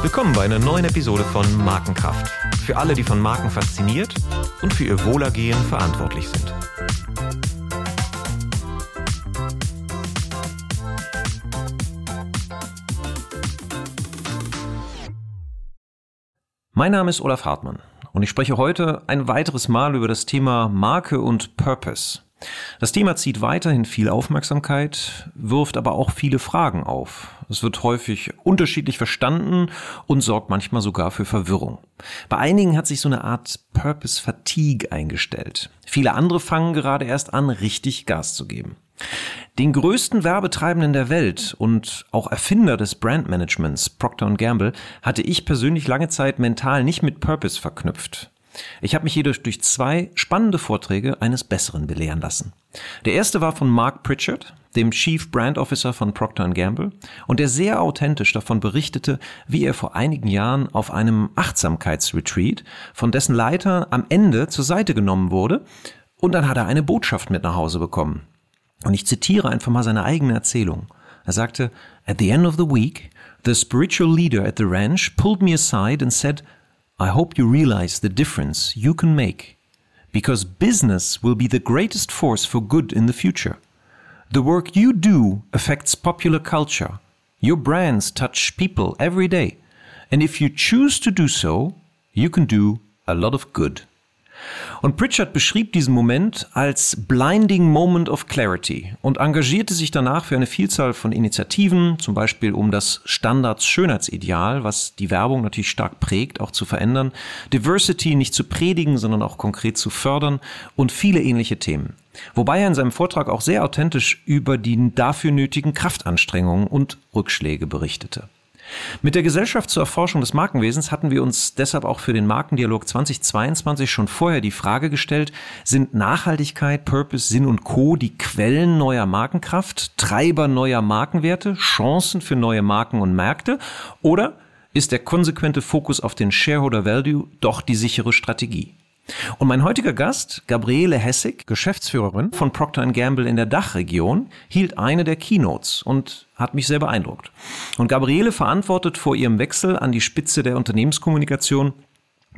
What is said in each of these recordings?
Willkommen bei einer neuen Episode von Markenkraft. Für alle, die von Marken fasziniert und für ihr Wohlergehen verantwortlich sind. Mein Name ist Olaf Hartmann und ich spreche heute ein weiteres Mal über das Thema Marke und Purpose. Das Thema zieht weiterhin viel Aufmerksamkeit, wirft aber auch viele Fragen auf. Es wird häufig unterschiedlich verstanden und sorgt manchmal sogar für Verwirrung. Bei einigen hat sich so eine Art Purpose Fatigue eingestellt. Viele andere fangen gerade erst an, richtig Gas zu geben. Den größten Werbetreibenden der Welt und auch Erfinder des Brandmanagements, Procter Gamble, hatte ich persönlich lange Zeit mental nicht mit Purpose verknüpft. Ich habe mich jedoch durch zwei spannende Vorträge eines Besseren belehren lassen. Der erste war von Mark Pritchard, dem Chief Brand Officer von Procter Gamble, und der sehr authentisch davon berichtete, wie er vor einigen Jahren auf einem Achtsamkeitsretreat von dessen Leiter am Ende zur Seite genommen wurde, und dann hat er eine Botschaft mit nach Hause bekommen. Und ich zitiere einfach mal seine eigene Erzählung. Er sagte, At the end of the week, the spiritual leader at the ranch pulled me aside and said, I hope you realize the difference you can make. Because business will be the greatest force for good in the future. The work you do affects popular culture. Your brands touch people every day. And if you choose to do so, you can do a lot of good. Und Pritchard beschrieb diesen Moment als Blinding Moment of Clarity und engagierte sich danach für eine Vielzahl von Initiativen, zum Beispiel um das Standards-Schönheitsideal, was die Werbung natürlich stark prägt, auch zu verändern, Diversity nicht zu predigen, sondern auch konkret zu fördern und viele ähnliche Themen. Wobei er in seinem Vortrag auch sehr authentisch über die dafür nötigen Kraftanstrengungen und Rückschläge berichtete. Mit der Gesellschaft zur Erforschung des Markenwesens hatten wir uns deshalb auch für den Markendialog 2022 schon vorher die Frage gestellt, sind Nachhaltigkeit, Purpose, Sinn und Co. die Quellen neuer Markenkraft, Treiber neuer Markenwerte, Chancen für neue Marken und Märkte oder ist der konsequente Fokus auf den Shareholder Value doch die sichere Strategie? Und mein heutiger Gast, Gabriele Hessig, Geschäftsführerin von Procter Gamble in der Dachregion, hielt eine der Keynotes und hat mich sehr beeindruckt. Und Gabriele verantwortet vor ihrem Wechsel an die Spitze der Unternehmenskommunikation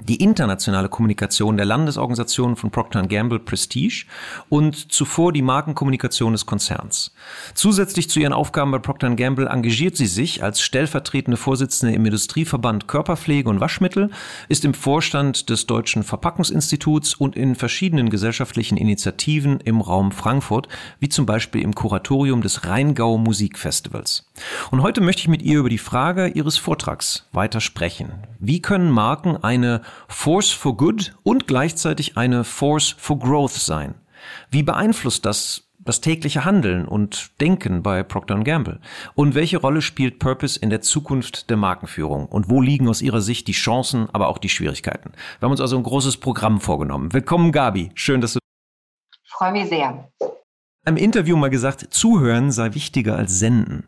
die internationale Kommunikation der Landesorganisation von Procter Gamble Prestige und zuvor die Markenkommunikation des Konzerns. Zusätzlich zu ihren Aufgaben bei Procter Gamble engagiert sie sich als stellvertretende Vorsitzende im Industrieverband Körperpflege und Waschmittel, ist im Vorstand des Deutschen Verpackungsinstituts und in verschiedenen gesellschaftlichen Initiativen im Raum Frankfurt, wie zum Beispiel im Kuratorium des Rheingau Musikfestivals. Und heute möchte ich mit ihr über die Frage ihres Vortrags weiter sprechen. Wie können Marken eine Force for Good und gleichzeitig eine Force for Growth sein? Wie beeinflusst das das tägliche Handeln und Denken bei Procter Gamble? Und welche Rolle spielt Purpose in der Zukunft der Markenführung? Und wo liegen aus Ihrer Sicht die Chancen, aber auch die Schwierigkeiten? Wir haben uns also ein großes Programm vorgenommen. Willkommen, Gabi. Schön, dass du. Ich freue mich sehr einem Interview mal gesagt, zuhören sei wichtiger als senden.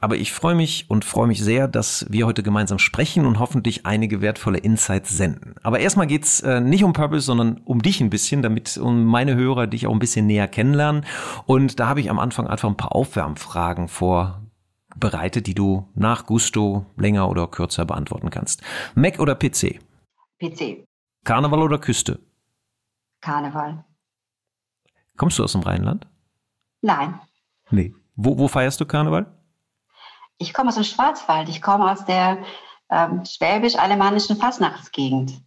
Aber ich freue mich und freue mich sehr, dass wir heute gemeinsam sprechen und hoffentlich einige wertvolle Insights senden. Aber erstmal geht's äh, nicht um Purpose, sondern um dich ein bisschen, damit um meine Hörer dich auch ein bisschen näher kennenlernen. Und da habe ich am Anfang einfach ein paar Aufwärmfragen vorbereitet, die du nach Gusto länger oder kürzer beantworten kannst. Mac oder PC? PC. Karneval oder Küste? Karneval. Kommst du aus dem Rheinland? Nein. Nee. Wo, wo feierst du Karneval? Ich komme aus dem Schwarzwald. Ich komme aus der ähm, schwäbisch-alemannischen Fasnachtsgegend.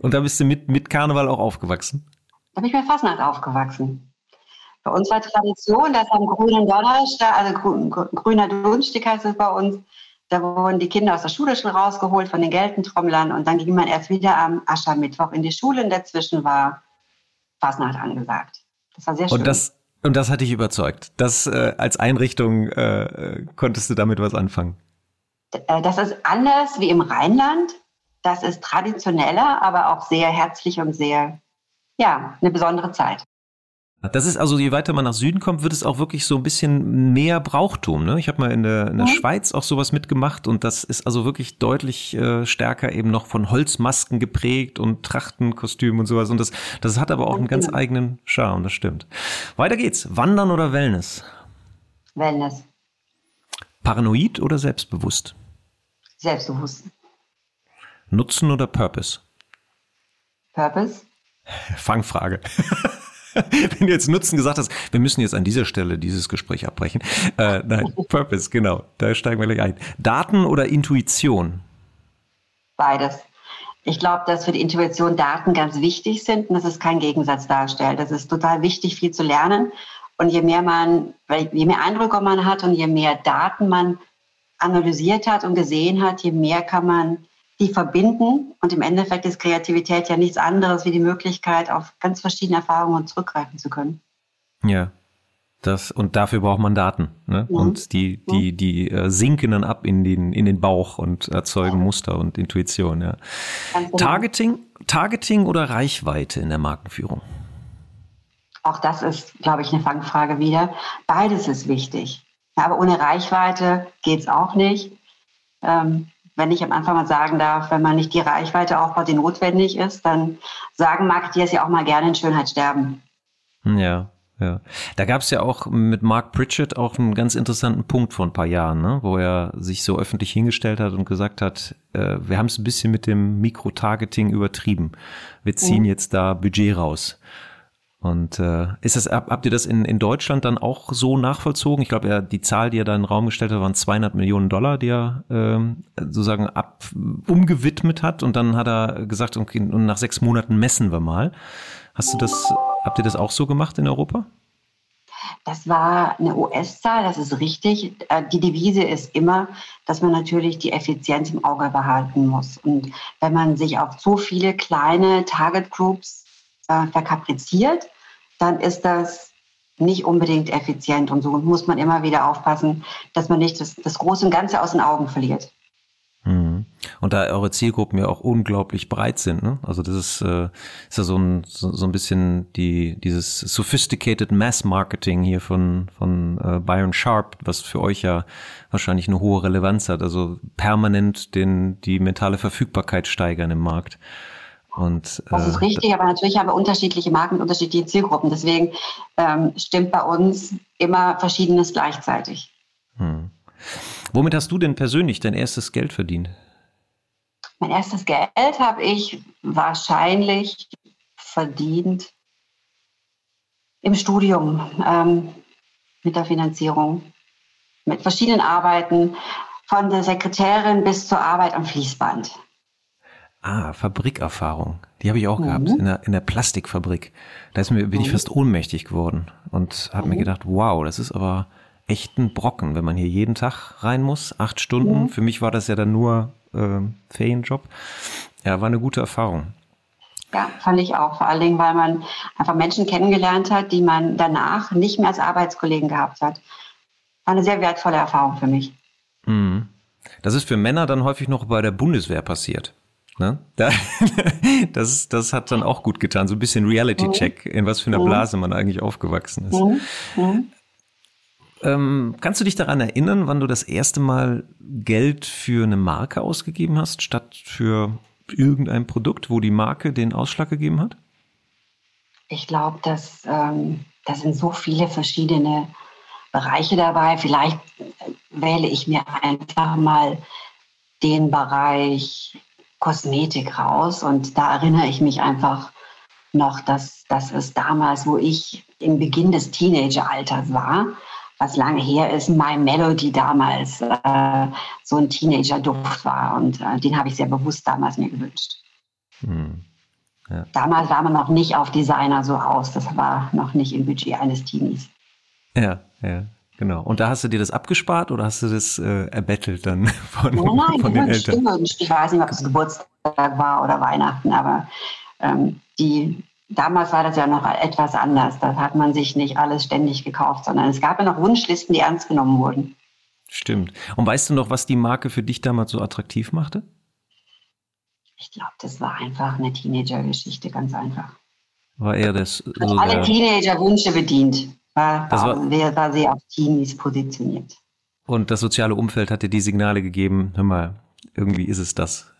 Und da bist du mit, mit Karneval auch aufgewachsen? Da bin ich mit Fasnacht aufgewachsen. Bei uns war Tradition, dass am grünen Donnerstag, also grün, grüner Dunstig heißt es bei uns, da wurden die Kinder aus der Schule schon rausgeholt von den Geltentrommlern und dann ging man erst wieder am Aschermittwoch in die Schule und dazwischen war Fasnacht angesagt. Das war sehr schön. Und das, und das hat dich überzeugt. Das äh, als Einrichtung äh, konntest du damit was anfangen. Äh, das ist anders wie im Rheinland. Das ist traditioneller, aber auch sehr herzlich und sehr, ja, eine besondere Zeit. Das ist also, je weiter man nach Süden kommt, wird es auch wirklich so ein bisschen mehr Brauchtum. Ne? Ich habe mal in der, in der mhm. Schweiz auch sowas mitgemacht und das ist also wirklich deutlich äh, stärker eben noch von Holzmasken geprägt und Trachtenkostümen und sowas. Und das, das hat aber auch einen ganz eigenen Charme, das stimmt. Weiter geht's. Wandern oder Wellness? Wellness. Paranoid oder selbstbewusst? Selbstbewusst. Nutzen oder Purpose? Purpose? Fangfrage. Wenn du jetzt Nutzen gesagt hast, wir müssen jetzt an dieser Stelle dieses Gespräch abbrechen. Äh, nein, Purpose, genau. Da steigen wir gleich ein. Daten oder Intuition? Beides. Ich glaube, dass für die Intuition Daten ganz wichtig sind und dass es keinen Gegensatz darstellt. Das ist total wichtig, viel zu lernen. Und je mehr man, je mehr Eindrücke man hat und je mehr Daten man analysiert hat und gesehen hat, je mehr kann man die verbinden. Und im Endeffekt ist Kreativität ja nichts anderes wie die Möglichkeit, auf ganz verschiedene Erfahrungen zurückgreifen zu können. Ja. Das, und dafür braucht man Daten. Ne? Mhm. Und die, die, die äh, sinken dann ab in den, in den Bauch und erzeugen Muster und Intuition. Ja. Genau. Targeting, Targeting oder Reichweite in der Markenführung? Auch das ist, glaube ich, eine Fangfrage wieder. Beides ist wichtig. Ja, aber ohne Reichweite geht es auch nicht. Ähm, wenn ich am Anfang mal sagen darf, wenn man nicht die Reichweite aufbaut, die notwendig ist, dann sagen Marketeers ja auch mal gerne in Schönheit sterben. Ja, ja. Da gab es ja auch mit Mark Pritchett auch einen ganz interessanten Punkt vor ein paar Jahren, ne? wo er sich so öffentlich hingestellt hat und gesagt hat, äh, wir haben es ein bisschen mit dem Mikrotargeting übertrieben. Wir ziehen mhm. jetzt da Budget raus. Und äh, ist das, habt ihr das in, in Deutschland dann auch so nachvollzogen? Ich glaube, die Zahl, die er da in den Raum gestellt hat, waren 200 Millionen Dollar, die er ähm, sozusagen ab, umgewidmet hat. Und dann hat er gesagt, okay, und nach sechs Monaten messen wir mal. Hast du das, habt ihr das auch so gemacht in Europa? Das war eine US-Zahl, das ist richtig. Äh, die Devise ist immer, dass man natürlich die Effizienz im Auge behalten muss. Und wenn man sich auf so viele kleine Target Groups äh, verkapriziert, dann ist das nicht unbedingt effizient. Und so muss man immer wieder aufpassen, dass man nicht das, das Große und Ganze aus den Augen verliert. Mhm. Und da eure Zielgruppen ja auch unglaublich breit sind, ne? Also das ist, äh, ist ja so ein, so, so ein bisschen die, dieses sophisticated Mass Marketing hier von, von äh, Byron Sharp, was für euch ja wahrscheinlich eine hohe Relevanz hat. Also permanent den, die mentale Verfügbarkeit steigern im Markt. Und, äh, das ist richtig, aber natürlich haben wir unterschiedliche Marken und unterschiedliche Zielgruppen. Deswegen ähm, stimmt bei uns immer Verschiedenes gleichzeitig. Hm. Womit hast du denn persönlich dein erstes Geld verdient? Mein erstes Geld habe ich wahrscheinlich verdient im Studium ähm, mit der Finanzierung, mit verschiedenen Arbeiten, von der Sekretärin bis zur Arbeit am Fließband. Ah, Fabrikerfahrung. Die habe ich auch mhm. gehabt in der, in der Plastikfabrik. Da ist mir, bin ich mhm. fast ohnmächtig geworden und habe mhm. mir gedacht, wow, das ist aber echt ein Brocken, wenn man hier jeden Tag rein muss, acht Stunden. Mhm. Für mich war das ja dann nur äh, Ferienjob. Ja, war eine gute Erfahrung. Ja, fand ich auch. Vor allen Dingen, weil man einfach Menschen kennengelernt hat, die man danach nicht mehr als Arbeitskollegen gehabt hat. War eine sehr wertvolle Erfahrung für mich. Mhm. Das ist für Männer dann häufig noch bei der Bundeswehr passiert. Ne? Da, das, das hat dann auch gut getan. So ein bisschen Reality-Check, in was für einer Blase man eigentlich aufgewachsen ist. Ähm, kannst du dich daran erinnern, wann du das erste Mal Geld für eine Marke ausgegeben hast, statt für irgendein Produkt, wo die Marke den Ausschlag gegeben hat? Ich glaube, dass ähm, da sind so viele verschiedene Bereiche dabei. Vielleicht wähle ich mir einfach mal den Bereich Kosmetik raus. Und da erinnere ich mich einfach noch, dass, dass es damals, wo ich im Beginn des Teenageralters war, was lange her ist, My Melody damals äh, so ein Teenager-Duft war. Und äh, den habe ich sehr bewusst damals mir gewünscht. Hm. Ja. Damals sah man noch nicht auf Designer so aus. Das war noch nicht im Budget eines Teenies. Ja, ja. Genau. Und da hast du dir das abgespart oder hast du das äh, erbettelt dann von, nein, nein, von den Eltern? Gewünscht. Ich weiß nicht, ob es Geburtstag war oder Weihnachten, aber ähm, die, damals war das ja noch etwas anders. Da hat man sich nicht alles ständig gekauft, sondern es gab ja noch Wunschlisten, die ernst genommen wurden. Stimmt. Und weißt du noch, was die Marke für dich damals so attraktiv machte? Ich glaube, das war einfach eine Teenager-Geschichte, ganz einfach. War eher das. So alle Teenager-Wünsche bedient. War, war, war, war sehr auf Teenies positioniert. Und das soziale Umfeld hat dir die Signale gegeben, hör mal, irgendwie ist es das.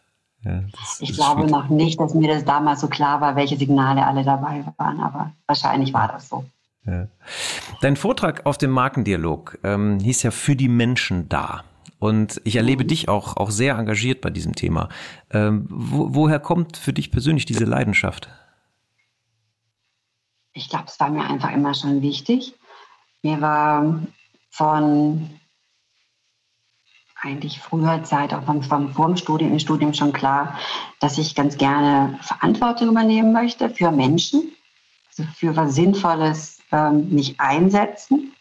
Ja, das ich glaube schwierig. noch nicht, dass mir das damals so klar war, welche Signale alle dabei waren, aber wahrscheinlich war das so. Ja. Dein Vortrag auf dem Markendialog ähm, hieß ja für die Menschen da. Und ich erlebe mhm. dich auch, auch sehr engagiert bei diesem Thema. Ähm, wo, woher kommt für dich persönlich diese Leidenschaft? Ich glaube, es war mir einfach immer schon wichtig. Mir war von eigentlich früher Zeit, auch vom, vom dem Studium, im Studium schon klar, dass ich ganz gerne Verantwortung übernehmen möchte für Menschen, also für was Sinnvolles ähm, mich einsetzen.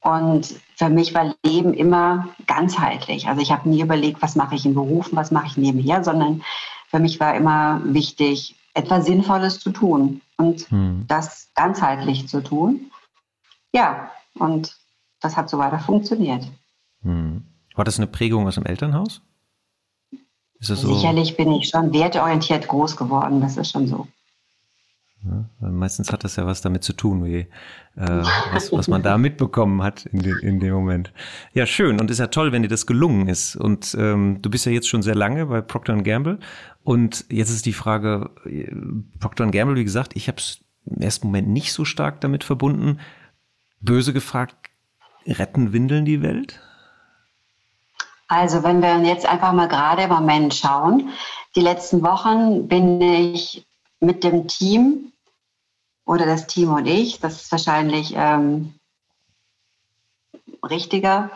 Und für mich war Leben immer ganzheitlich. Also ich habe nie überlegt, was mache ich in Berufen, was mache ich nebenher, sondern für mich war immer wichtig, etwas Sinnvolles zu tun und hm. das ganzheitlich zu tun. Ja, und das hat so weiter funktioniert. Hm. War das eine Prägung aus dem Elternhaus? So? Sicherlich bin ich schon werteorientiert groß geworden, das ist schon so. Ja, meistens hat das ja was damit zu tun, wie, äh, was, was man da mitbekommen hat in, de, in dem Moment. Ja, schön. Und ist ja toll, wenn dir das gelungen ist. Und ähm, du bist ja jetzt schon sehr lange bei Procter Gamble. Und jetzt ist die Frage, äh, Procter Gamble, wie gesagt, ich habe es im ersten Moment nicht so stark damit verbunden. Böse gefragt, retten Windeln die Welt? Also wenn wir jetzt einfach mal gerade im Moment schauen, die letzten Wochen bin ich mit dem Team oder das Team und ich, das ist wahrscheinlich ähm, richtiger,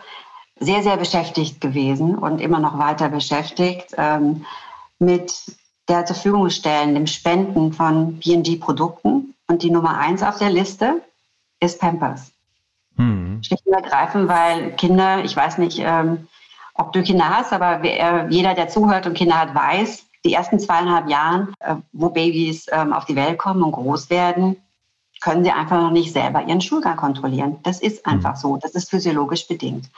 sehr, sehr beschäftigt gewesen und immer noch weiter beschäftigt ähm, mit der zur Verfügung stellen, dem Spenden von PG-Produkten. Und die Nummer eins auf der Liste ist Pampers. Mhm. Schlicht und ergreifend, weil Kinder, ich weiß nicht, ähm, ob du Kinder hast, aber wer, jeder, der zuhört und Kinder hat, weiß, die ersten zweieinhalb Jahren, äh, wo Babys ähm, auf die Welt kommen und groß werden, können sie einfach noch nicht selber ihren Schulgang kontrollieren. Das ist mhm. einfach so. Das ist physiologisch bedingt.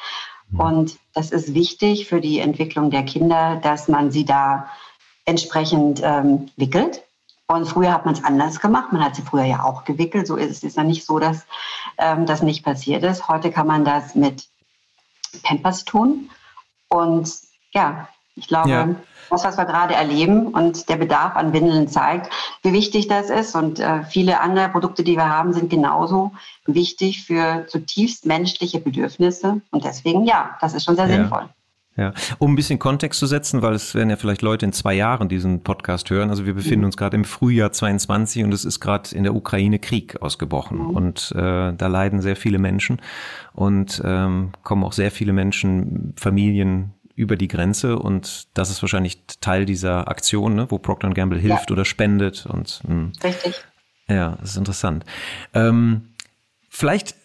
Mhm. Und das ist wichtig für die Entwicklung der Kinder, dass man sie da entsprechend ähm, wickelt. Und früher hat man es anders gemacht. Man hat sie früher ja auch gewickelt. So ist es ist ja nicht so, dass ähm, das nicht passiert ist. Heute kann man das mit Pampers tun. Und ja, ich glaube, ja das, was wir gerade erleben und der Bedarf an Windeln zeigt, wie wichtig das ist. Und äh, viele andere Produkte, die wir haben, sind genauso wichtig für zutiefst menschliche Bedürfnisse. Und deswegen, ja, das ist schon sehr ja. sinnvoll. Ja, um ein bisschen Kontext zu setzen, weil es werden ja vielleicht Leute in zwei Jahren diesen Podcast hören. Also wir befinden uns gerade im Frühjahr 22 und es ist gerade in der Ukraine Krieg ausgebrochen mhm. und äh, da leiden sehr viele Menschen und ähm, kommen auch sehr viele Menschen, Familien über die Grenze und das ist wahrscheinlich Teil dieser Aktion, ne, wo Procter Gamble hilft ja. oder spendet und mh. Hm. richtig. Ja, das ist interessant. Ähm, vielleicht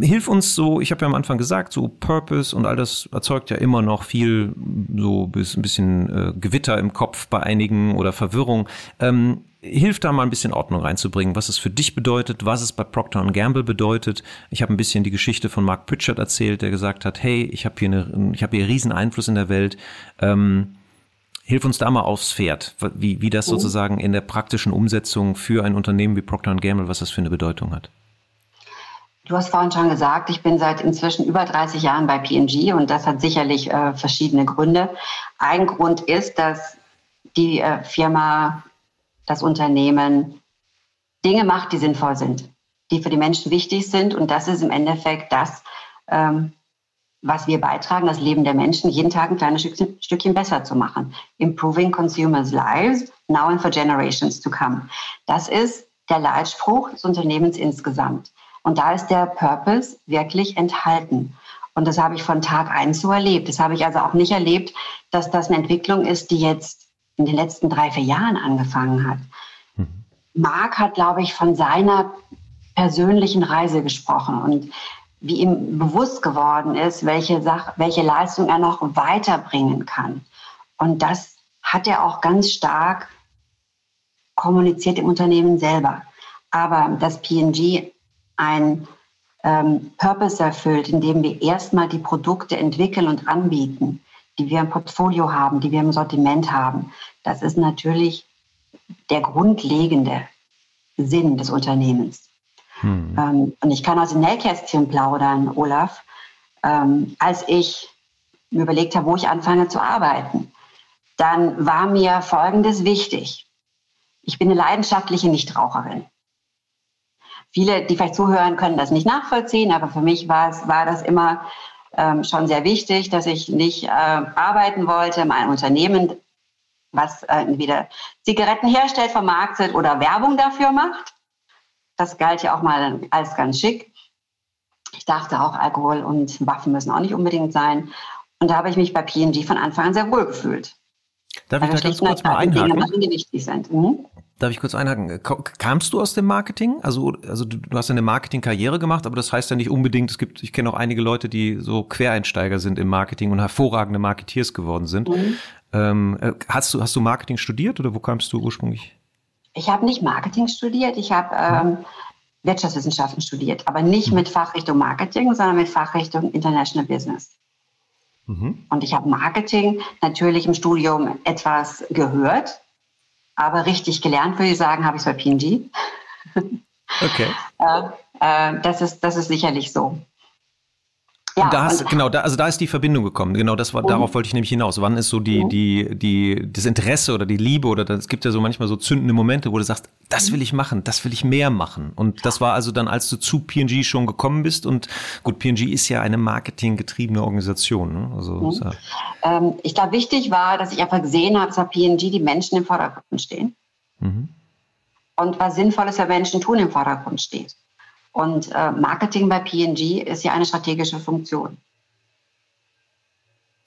hilf uns so, ich habe ja am Anfang gesagt, so Purpose und all das erzeugt ja immer noch viel so ein bisschen äh, Gewitter im Kopf bei einigen oder Verwirrung. Ähm, hilf da mal ein bisschen Ordnung reinzubringen, was es für dich bedeutet, was es bei Procter Gamble bedeutet. Ich habe ein bisschen die Geschichte von Mark Pritchard erzählt, der gesagt hat, hey, ich habe hier, eine, ich hab hier riesen Einfluss in der Welt. Ähm, hilf uns da mal aufs Pferd, wie, wie das mhm. sozusagen in der praktischen Umsetzung für ein Unternehmen wie Procter Gamble, was das für eine Bedeutung hat. Du hast vorhin schon gesagt, ich bin seit inzwischen über 30 Jahren bei P&G und das hat sicherlich äh, verschiedene Gründe. Ein Grund ist, dass die äh, Firma das Unternehmen Dinge macht, die sinnvoll sind, die für die Menschen wichtig sind. Und das ist im Endeffekt das, ähm, was wir beitragen, das Leben der Menschen jeden Tag ein kleines Stückchen, Stückchen besser zu machen. Improving consumers' lives now and for generations to come. Das ist der Leitspruch des Unternehmens insgesamt. Und da ist der Purpose wirklich enthalten. Und das habe ich von Tag eins so erlebt. Das habe ich also auch nicht erlebt, dass das eine Entwicklung ist, die jetzt in den letzten drei, vier Jahren angefangen hat. Mhm. Marc hat, glaube ich, von seiner persönlichen Reise gesprochen und wie ihm bewusst geworden ist, welche, Sache, welche Leistung er noch weiterbringen kann. Und das hat er auch ganz stark kommuniziert im Unternehmen selber. Aber dass PNG ein ähm, Purpose erfüllt, indem wir erstmal die Produkte entwickeln und anbieten, die wir im Portfolio haben, die wir im Sortiment haben. Das ist natürlich der grundlegende Sinn des Unternehmens. Hm. Ähm, und ich kann aus dem Nähkästchen plaudern, Olaf. Ähm, als ich mir überlegt habe, wo ich anfange zu arbeiten, dann war mir Folgendes wichtig. Ich bin eine leidenschaftliche Nichtraucherin. viele, die vielleicht zuhören, können das nicht nachvollziehen, aber für mich war, es, war das immer ähm, schon sehr wichtig, dass ich nicht äh, arbeiten wollte in einem Unternehmen, was äh, entweder Zigaretten herstellt, vermarktet oder Werbung dafür macht. Das galt ja auch mal als ganz schick. Ich dachte auch, Alkohol und Waffen müssen auch nicht unbedingt sein. Und da habe ich mich bei P&G von Anfang an sehr wohl gefühlt. Darf ich da ganz kurz mal einhaken? Dinge, die wichtig sind. Mhm. Darf ich kurz einhaken? Kamst du aus dem Marketing? Also, also du, du hast eine Marketingkarriere gemacht, aber das heißt ja nicht unbedingt, es gibt, ich kenne auch einige Leute, die so Quereinsteiger sind im Marketing und hervorragende Marketeers geworden sind. Mhm. Ähm, äh, hast, du, hast du Marketing studiert oder wo kamst du ursprünglich? Ich habe nicht Marketing studiert, ich habe ähm, Wirtschaftswissenschaften studiert, aber nicht mhm. mit Fachrichtung Marketing, sondern mit Fachrichtung International Business. Mhm. Und ich habe Marketing natürlich im Studium etwas gehört, aber richtig gelernt, würde ich sagen, habe ich es bei P&G. Okay. äh, äh, das, ist, das ist sicherlich so. Ja, da hast, genau, da, also da ist die Verbindung gekommen. Genau, das war, darauf wollte ich nämlich hinaus. Wann ist so die, mhm. die, die, das Interesse oder die Liebe oder es gibt ja so manchmal so zündende Momente, wo du sagst, das will ich machen, das will ich mehr machen. Und das war also dann, als du zu P&G schon gekommen bist und gut, P&G ist ja eine marketinggetriebene Organisation. Ne? Also, mhm. ja. ähm, ich glaube, wichtig war, dass ich einfach gesehen habe, dass P&G die Menschen im Vordergrund stehen. Mhm. Und was Sinnvolles für Menschen tun im Vordergrund steht. Und äh, Marketing bei PNG ist ja eine strategische Funktion.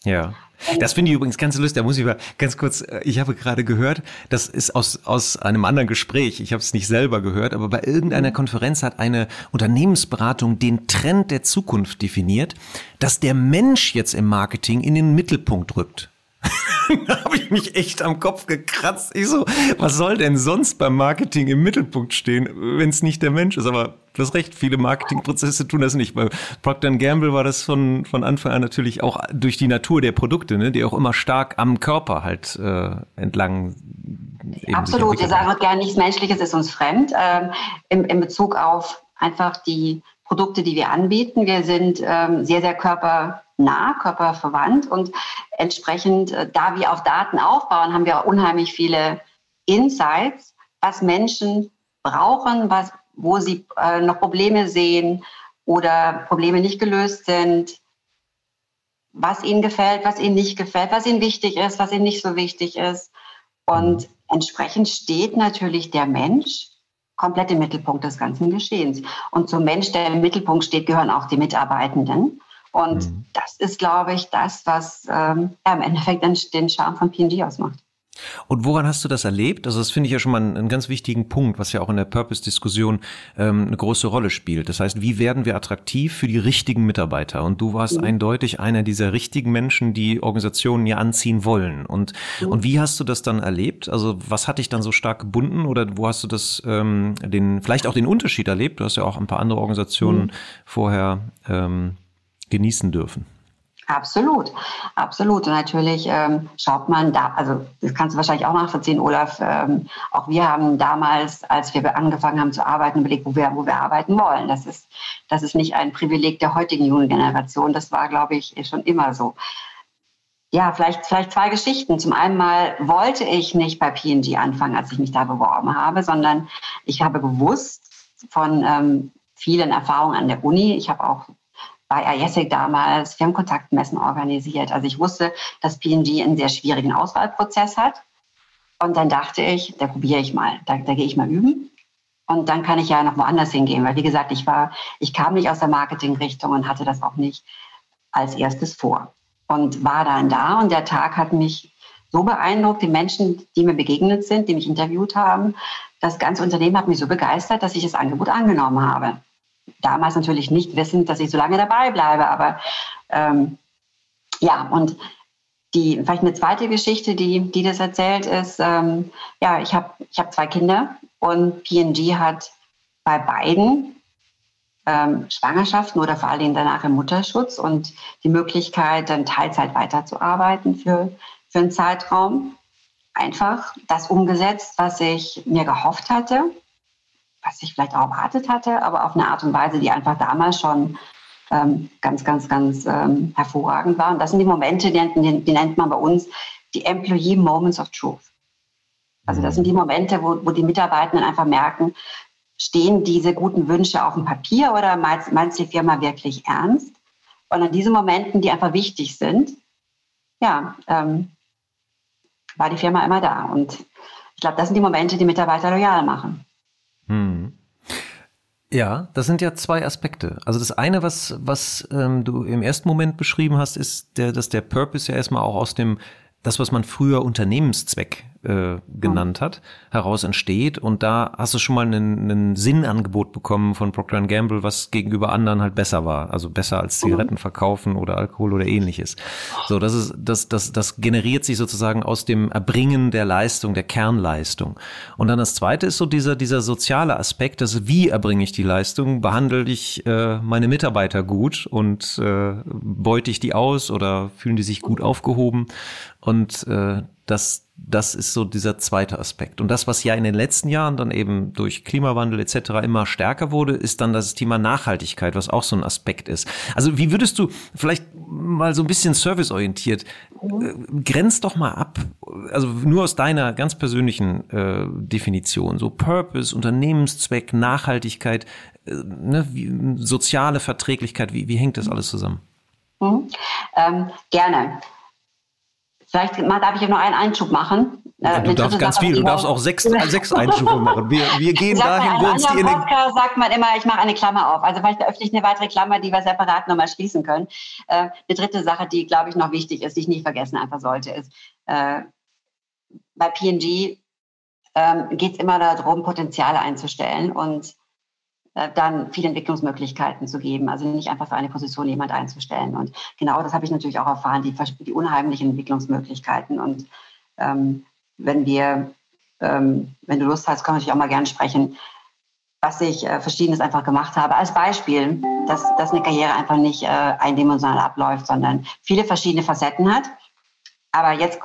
Ja, das finde ich übrigens ganz lustig. Da muss ich mal ganz kurz, äh, ich habe gerade gehört, das ist aus, aus einem anderen Gespräch, ich habe es nicht selber gehört, aber bei irgendeiner Konferenz hat eine Unternehmensberatung den Trend der Zukunft definiert, dass der Mensch jetzt im Marketing in den Mittelpunkt rückt. da habe ich mich echt am Kopf gekratzt. Ich so, was soll denn sonst beim Marketing im Mittelpunkt stehen, wenn es nicht der Mensch ist? Aber du hast recht, viele Marketingprozesse tun das nicht. Bei Procter Gamble war das von, von Anfang an natürlich auch durch die Natur der Produkte, ne, die auch immer stark am Körper halt äh, entlang Absolut, wir sagen auch gerne, nichts Menschliches ist uns fremd. Ähm, in, in Bezug auf einfach die Produkte, die wir anbieten. Wir sind ähm, sehr, sehr körpernah, körperverwandt und entsprechend, äh, da wir auf Daten aufbauen, haben wir unheimlich viele Insights, was Menschen brauchen, was, wo sie äh, noch Probleme sehen oder Probleme nicht gelöst sind, was ihnen gefällt, was ihnen nicht gefällt, was ihnen wichtig ist, was ihnen nicht so wichtig ist. Und entsprechend steht natürlich der Mensch komplett im Mittelpunkt des ganzen Geschehens. Und zum Mensch, der im Mittelpunkt steht, gehören auch die Mitarbeitenden. Und mhm. das ist, glaube ich, das, was ähm, ja, im Endeffekt den Charme von PNG ausmacht. Und woran hast du das erlebt? Also das finde ich ja schon mal einen, einen ganz wichtigen Punkt, was ja auch in der Purpose-Diskussion ähm, eine große Rolle spielt. Das heißt, wie werden wir attraktiv für die richtigen Mitarbeiter? Und du warst mhm. eindeutig einer dieser richtigen Menschen, die Organisationen ja anziehen wollen. Und, mhm. und wie hast du das dann erlebt? Also was hat dich dann so stark gebunden oder wo hast du das ähm, den vielleicht auch den Unterschied erlebt? Du hast ja auch ein paar andere Organisationen mhm. vorher ähm, genießen dürfen. Absolut, absolut. Und natürlich ähm, schaut man da, also das kannst du wahrscheinlich auch nachvollziehen, Olaf. Ähm, auch wir haben damals, als wir angefangen haben zu arbeiten, überlegt, wo wir, wo wir arbeiten wollen. Das ist, das ist nicht ein Privileg der heutigen jungen Generation. Das war, glaube ich, schon immer so. Ja, vielleicht, vielleicht zwei Geschichten. Zum einen mal wollte ich nicht bei PNG anfangen, als ich mich da beworben habe, sondern ich habe gewusst von ähm, vielen Erfahrungen an der Uni. Ich habe auch bei IESIC damals Firmenkontaktmessen organisiert. Also ich wusste, dass PNG einen sehr schwierigen Auswahlprozess hat. Und dann dachte ich, da probiere ich mal, da, da gehe ich mal üben. Und dann kann ich ja noch woanders hingehen, weil wie gesagt, ich war, ich kam nicht aus der Marketingrichtung und hatte das auch nicht als erstes vor. Und war dann da und der Tag hat mich so beeindruckt, die Menschen, die mir begegnet sind, die mich interviewt haben, das ganze Unternehmen hat mich so begeistert, dass ich das Angebot angenommen habe damals natürlich nicht wissend, dass ich so lange dabei bleibe. Aber ähm, ja, und die, vielleicht eine zweite Geschichte, die, die das erzählt, ist, ähm, ja, ich habe ich hab zwei Kinder und PNG hat bei beiden ähm, Schwangerschaften oder vor allem danach im Mutterschutz und die Möglichkeit, dann Teilzeit weiterzuarbeiten für, für einen Zeitraum. Einfach das umgesetzt, was ich mir gehofft hatte was ich vielleicht auch erwartet hatte, aber auf eine Art und Weise, die einfach damals schon ähm, ganz, ganz, ganz ähm, hervorragend war. Und das sind die Momente, die, die, die, nennt man bei uns die Employee Moments of Truth. Also das sind die Momente, wo, wo die Mitarbeitenden einfach merken, stehen diese guten Wünsche auf dem Papier oder meint, meint die Firma wirklich ernst? Und an diesen Momenten, die einfach wichtig sind, ja, ähm, war die Firma immer da. Und ich glaube, das sind die Momente, die Mitarbeiter loyal machen. Hm. Ja, das sind ja zwei Aspekte. Also das eine, was, was ähm, du im ersten Moment beschrieben hast, ist, der, dass der Purpose ja erstmal auch aus dem, das, was man früher Unternehmenszweck äh, genannt hat, heraus entsteht. Und da hast du schon mal einen, Sinnangebot bekommen von Procter Gamble, was gegenüber anderen halt besser war. Also besser als Zigaretten verkaufen oder Alkohol oder ähnliches. So, das ist, das, das, das generiert sich sozusagen aus dem Erbringen der Leistung, der Kernleistung. Und dann das zweite ist so dieser, dieser soziale Aspekt, dass wie erbringe ich die Leistung? Behandle ich äh, meine Mitarbeiter gut und äh, beute ich die aus oder fühlen die sich gut aufgehoben? Und äh, das, das ist so dieser zweite Aspekt. Und das, was ja in den letzten Jahren dann eben durch Klimawandel etc. immer stärker wurde, ist dann das Thema Nachhaltigkeit, was auch so ein Aspekt ist. Also wie würdest du vielleicht mal so ein bisschen serviceorientiert, äh, grenzt doch mal ab, also nur aus deiner ganz persönlichen äh, Definition, so Purpose, Unternehmenszweck, Nachhaltigkeit, äh, ne, wie, soziale Verträglichkeit, wie, wie hängt das alles zusammen? Mhm. Ähm, gerne. Vielleicht darf ich ja nur einen Einschub machen. Ja, äh, du darfst ganz Sache, viel, du darfst auch sechs, sechs Einschübe machen. Wir, wir gehen dahin, wo uns die in Podcast sagt man immer, ich mache eine Klammer auf. Also vielleicht öffne ich eine weitere Klammer, die wir separat nochmal schließen können. Äh, eine dritte Sache, die, glaube ich, noch wichtig ist, die ich nicht vergessen einfach sollte, ist, äh, bei P&G ähm, geht es immer darum, Potenziale einzustellen und dann viele Entwicklungsmöglichkeiten zu geben. Also nicht einfach für eine Position jemand einzustellen. Und genau das habe ich natürlich auch erfahren, die, die unheimlichen Entwicklungsmöglichkeiten. Und ähm, wenn wir, ähm, wenn du Lust hast, können wir natürlich auch mal gerne sprechen, was ich äh, Verschiedenes einfach gemacht habe. Als Beispiel, dass, dass eine Karriere einfach nicht äh, eindimensional abläuft, sondern viele verschiedene Facetten hat. Aber jetzt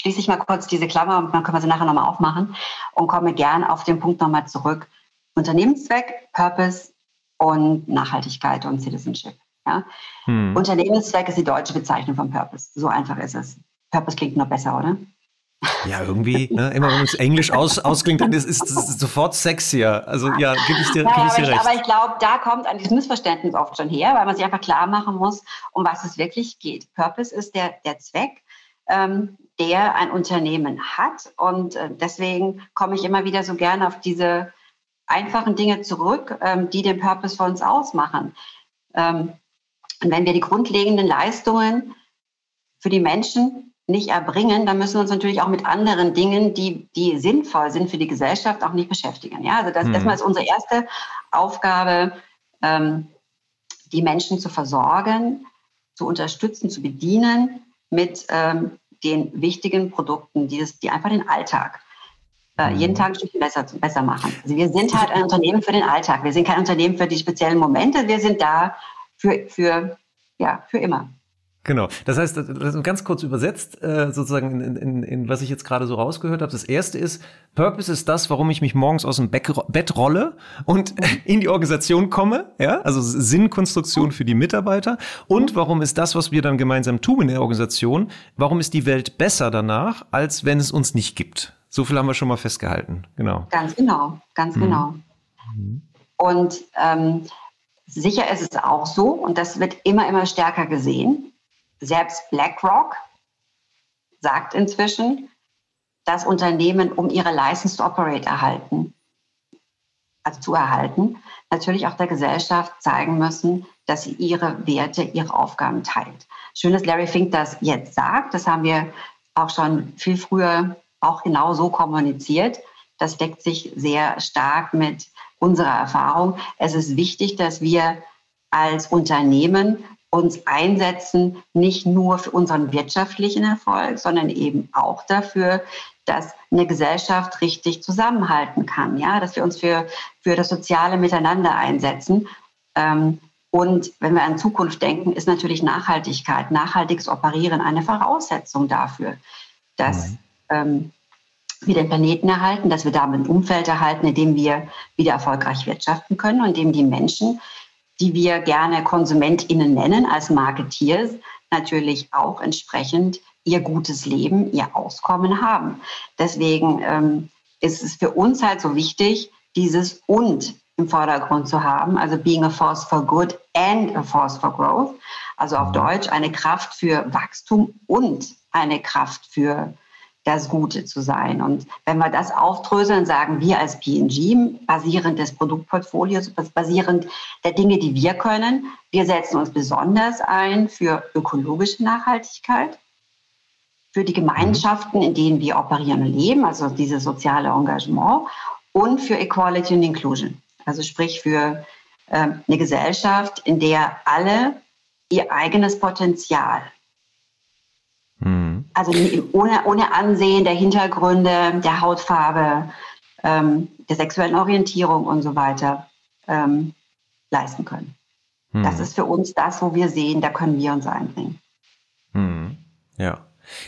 schließe ich mal kurz diese Klammer und dann können wir sie nachher nochmal aufmachen und komme gern auf den Punkt nochmal zurück, Unternehmenszweck, Purpose und Nachhaltigkeit und Citizenship. Ja? Hm. Unternehmenszweck ist die deutsche Bezeichnung von Purpose. So einfach ist es. Purpose klingt noch besser, oder? Ja, irgendwie, ne, immer wenn es Englisch aus, ausklingt, dann ist es sofort sexier. Also ja, gebe ich dir, naja, geb ich dir recht. Aber ich glaube, da kommt an diesem Missverständnis oft schon her, weil man sich einfach klar machen muss, um was es wirklich geht. Purpose ist der, der Zweck, ähm, der ein Unternehmen hat. Und äh, deswegen komme ich immer wieder so gerne auf diese einfachen Dinge zurück, ähm, die den Purpose für uns ausmachen. Ähm, und wenn wir die grundlegenden Leistungen für die Menschen nicht erbringen, dann müssen wir uns natürlich auch mit anderen Dingen, die, die sinnvoll sind für die Gesellschaft, auch nicht beschäftigen. Ja, also das hm. erstmal ist unsere erste Aufgabe, ähm, die Menschen zu versorgen, zu unterstützen, zu bedienen mit ähm, den wichtigen Produkten, die, das, die einfach den Alltag äh, jeden mhm. Tag ein Stückchen besser, besser machen. Also wir sind halt ein Unternehmen für den Alltag. Wir sind kein Unternehmen für die speziellen Momente. Wir sind da für, für, ja, für immer. Genau. Das heißt, ganz kurz übersetzt, äh, sozusagen in, in, in was ich jetzt gerade so rausgehört habe. Das erste ist, Purpose ist das, warum ich mich morgens aus dem Bett rolle und in die Organisation komme. Ja, also Sinnkonstruktion für die Mitarbeiter. Und warum ist das, was wir dann gemeinsam tun in der Organisation, warum ist die Welt besser danach, als wenn es uns nicht gibt? So viel haben wir schon mal festgehalten. Genau. Ganz genau, ganz mhm. genau. Mhm. Und ähm, sicher ist es auch so, und das wird immer, immer stärker gesehen. Selbst BlackRock sagt inzwischen, dass Unternehmen, um ihre License to Operate erhalten, also zu erhalten, natürlich auch der Gesellschaft zeigen müssen, dass sie ihre Werte, ihre Aufgaben teilt. Schön, dass Larry Fink das jetzt sagt. Das haben wir auch schon viel früher auch genau so kommuniziert. Das deckt sich sehr stark mit unserer Erfahrung. Es ist wichtig, dass wir als Unternehmen uns einsetzen, nicht nur für unseren wirtschaftlichen Erfolg, sondern eben auch dafür, dass eine Gesellschaft richtig zusammenhalten kann, ja, dass wir uns für, für das soziale Miteinander einsetzen. Ähm, und wenn wir an Zukunft denken, ist natürlich Nachhaltigkeit, nachhaltiges Operieren eine Voraussetzung dafür, dass ähm, wir den Planeten erhalten, dass wir damit ein Umfeld erhalten, in dem wir wieder erfolgreich wirtschaften können und in dem die Menschen, die wir gerne KonsumentInnen nennen, als Marketeers, natürlich auch entsprechend ihr gutes Leben, ihr Auskommen haben. Deswegen ähm, ist es für uns halt so wichtig, dieses und im Vordergrund zu haben, also being a force for good and a force for growth, also auf Deutsch eine Kraft für Wachstum und eine Kraft für das Gute zu sein. Und wenn wir das aufdröseln, sagen wir als PNG, basierend des Produktportfolios, basierend der Dinge, die wir können, wir setzen uns besonders ein für ökologische Nachhaltigkeit, für die Gemeinschaften, in denen wir operieren und leben, also dieses soziale Engagement und für Equality und Inclusion. Also sprich für äh, eine Gesellschaft, in der alle ihr eigenes Potenzial. Also ohne, ohne Ansehen der Hintergründe, der Hautfarbe, ähm, der sexuellen Orientierung und so weiter ähm, leisten können. Mhm. Das ist für uns das, wo wir sehen, da können wir uns einbringen. Mhm. Ja.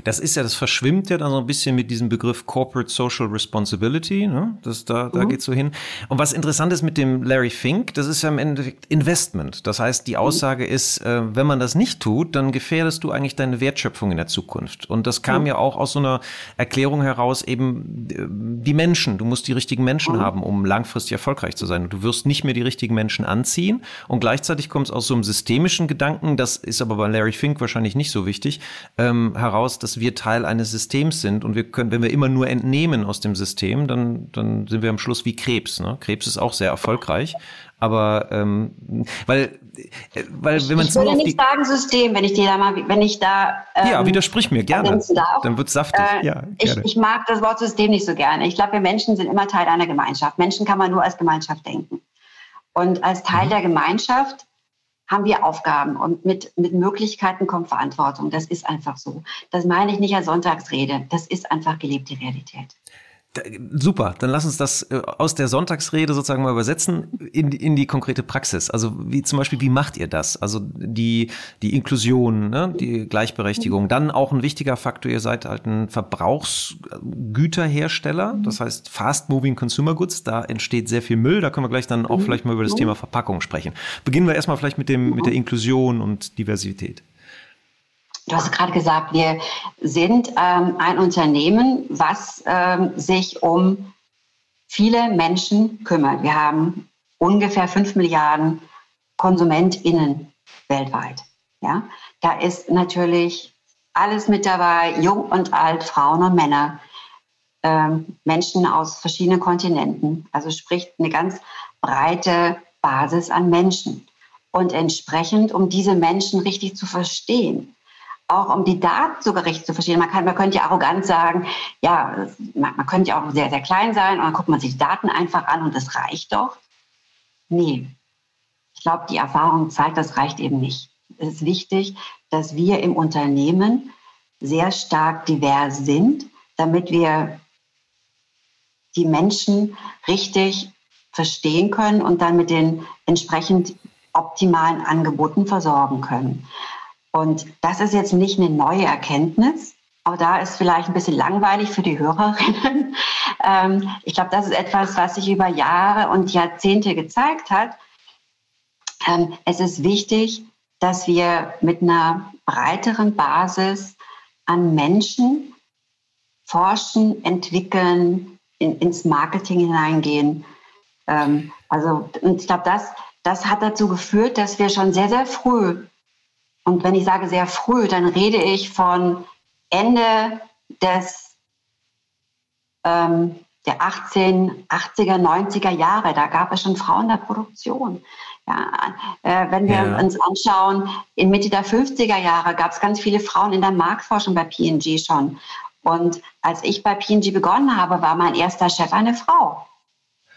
Das ist ja, das verschwimmt ja dann so ein bisschen mit diesem Begriff Corporate Social Responsibility. Ne? Das, da da mhm. geht so hin. Und was interessant ist mit dem Larry Fink, das ist ja im Endeffekt Investment. Das heißt, die mhm. Aussage ist, äh, wenn man das nicht tut, dann gefährdest du eigentlich deine Wertschöpfung in der Zukunft. Und das kam mhm. ja auch aus so einer Erklärung heraus, eben äh, die Menschen. Du musst die richtigen Menschen mhm. haben, um langfristig erfolgreich zu sein. Und du wirst nicht mehr die richtigen Menschen anziehen. Und gleichzeitig kommt es aus so einem systemischen Gedanken, das ist aber bei Larry Fink wahrscheinlich nicht so wichtig, ähm, heraus, heraus, dass wir Teil eines Systems sind und wir können, wenn wir immer nur entnehmen aus dem System, dann, dann sind wir am Schluss wie Krebs. Ne? Krebs ist auch sehr erfolgreich, aber ähm, weil, weil wenn man ich würde nicht sagen System, wenn ich dir da mal, wenn ich da ähm, ja widersprich mir gerne, dann wird saftig. Äh, ja, ich, ich mag das Wort System nicht so gerne. Ich glaube, wir Menschen sind immer Teil einer Gemeinschaft. Menschen kann man nur als Gemeinschaft denken und als Teil mhm. der Gemeinschaft haben wir Aufgaben und mit, mit Möglichkeiten kommt Verantwortung. Das ist einfach so. Das meine ich nicht als Sonntagsrede. Das ist einfach gelebte Realität. Super, dann lass uns das äh, aus der Sonntagsrede sozusagen mal übersetzen in, in die konkrete Praxis. Also wie zum Beispiel, wie macht ihr das? Also die, die Inklusion, ne? die Gleichberechtigung. Dann auch ein wichtiger Faktor, ihr seid halt ein Verbrauchsgüterhersteller, das heißt Fast Moving Consumer Goods, da entsteht sehr viel Müll, da können wir gleich dann auch mhm. vielleicht mal über das Thema Verpackung sprechen. Beginnen wir erstmal vielleicht mit, dem, mit der Inklusion und Diversität. Du hast gerade gesagt, wir sind ähm, ein Unternehmen, was ähm, sich um viele Menschen kümmert. Wir haben ungefähr fünf Milliarden KonsumentInnen weltweit. Ja? Da ist natürlich alles mit dabei, jung und alt, Frauen und Männer, ähm, Menschen aus verschiedenen Kontinenten. Also spricht eine ganz breite Basis an Menschen. Und entsprechend, um diese Menschen richtig zu verstehen, auch um die Daten sogar richtig zu verstehen. Man, kann, man könnte ja arrogant sagen, ja, man, man könnte ja auch sehr, sehr klein sein und dann guckt man sich die Daten einfach an und das reicht doch. Nee, ich glaube, die Erfahrung zeigt, das reicht eben nicht. Es ist wichtig, dass wir im Unternehmen sehr stark divers sind, damit wir die Menschen richtig verstehen können und dann mit den entsprechend optimalen Angeboten versorgen können. Und das ist jetzt nicht eine neue Erkenntnis. Auch da ist vielleicht ein bisschen langweilig für die Hörerinnen. Ähm, ich glaube, das ist etwas, was sich über Jahre und Jahrzehnte gezeigt hat. Ähm, es ist wichtig, dass wir mit einer breiteren Basis an Menschen forschen, entwickeln, in, ins Marketing hineingehen. Ähm, also, und ich glaube, das, das hat dazu geführt, dass wir schon sehr, sehr früh und wenn ich sage sehr früh, dann rede ich von Ende des ähm, der 18, 80er, 90er Jahre. Da gab es schon Frauen in der Produktion. Ja, äh, wenn wir ja. uns anschauen, in Mitte der 50er Jahre gab es ganz viele Frauen in der Marktforschung bei P&G schon. Und als ich bei P&G begonnen habe, war mein erster Chef eine Frau.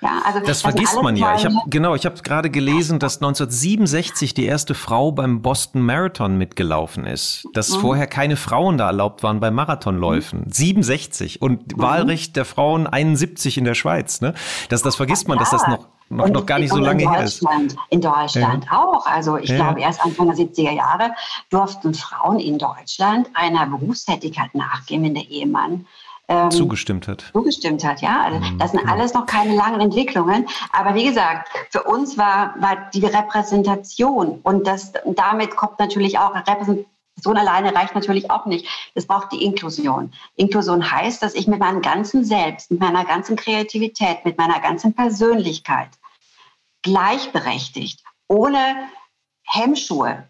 Ja, also das, vergisst man ja. Ich hab, genau, ich habe gerade gelesen, dass 1967 die erste Frau beim Boston Marathon mitgelaufen ist. Dass mhm. vorher keine Frauen da erlaubt waren bei Marathonläufen. Mhm. 67 und mhm. Wahlrecht der Frauen 71 in der Schweiz. Ne? Das, das vergisst man, ja. dass das noch noch, noch gar nicht so lange her ist. In Deutschland ja. auch. Also ich ja. glaube, erst Anfang der 70er Jahre durften Frauen in Deutschland einer Berufstätigkeit nachgehen, wenn der Ehemann ähm, zugestimmt hat. Zugestimmt hat, ja. Also mhm, das sind genau. alles noch keine langen Entwicklungen. Aber wie gesagt, für uns war, war die Repräsentation und das, damit kommt natürlich auch Inklusion alleine reicht natürlich auch nicht. Es braucht die Inklusion. Inklusion heißt, dass ich mit meinem ganzen Selbst, mit meiner ganzen Kreativität, mit meiner ganzen Persönlichkeit gleichberechtigt, ohne Hemmschuhe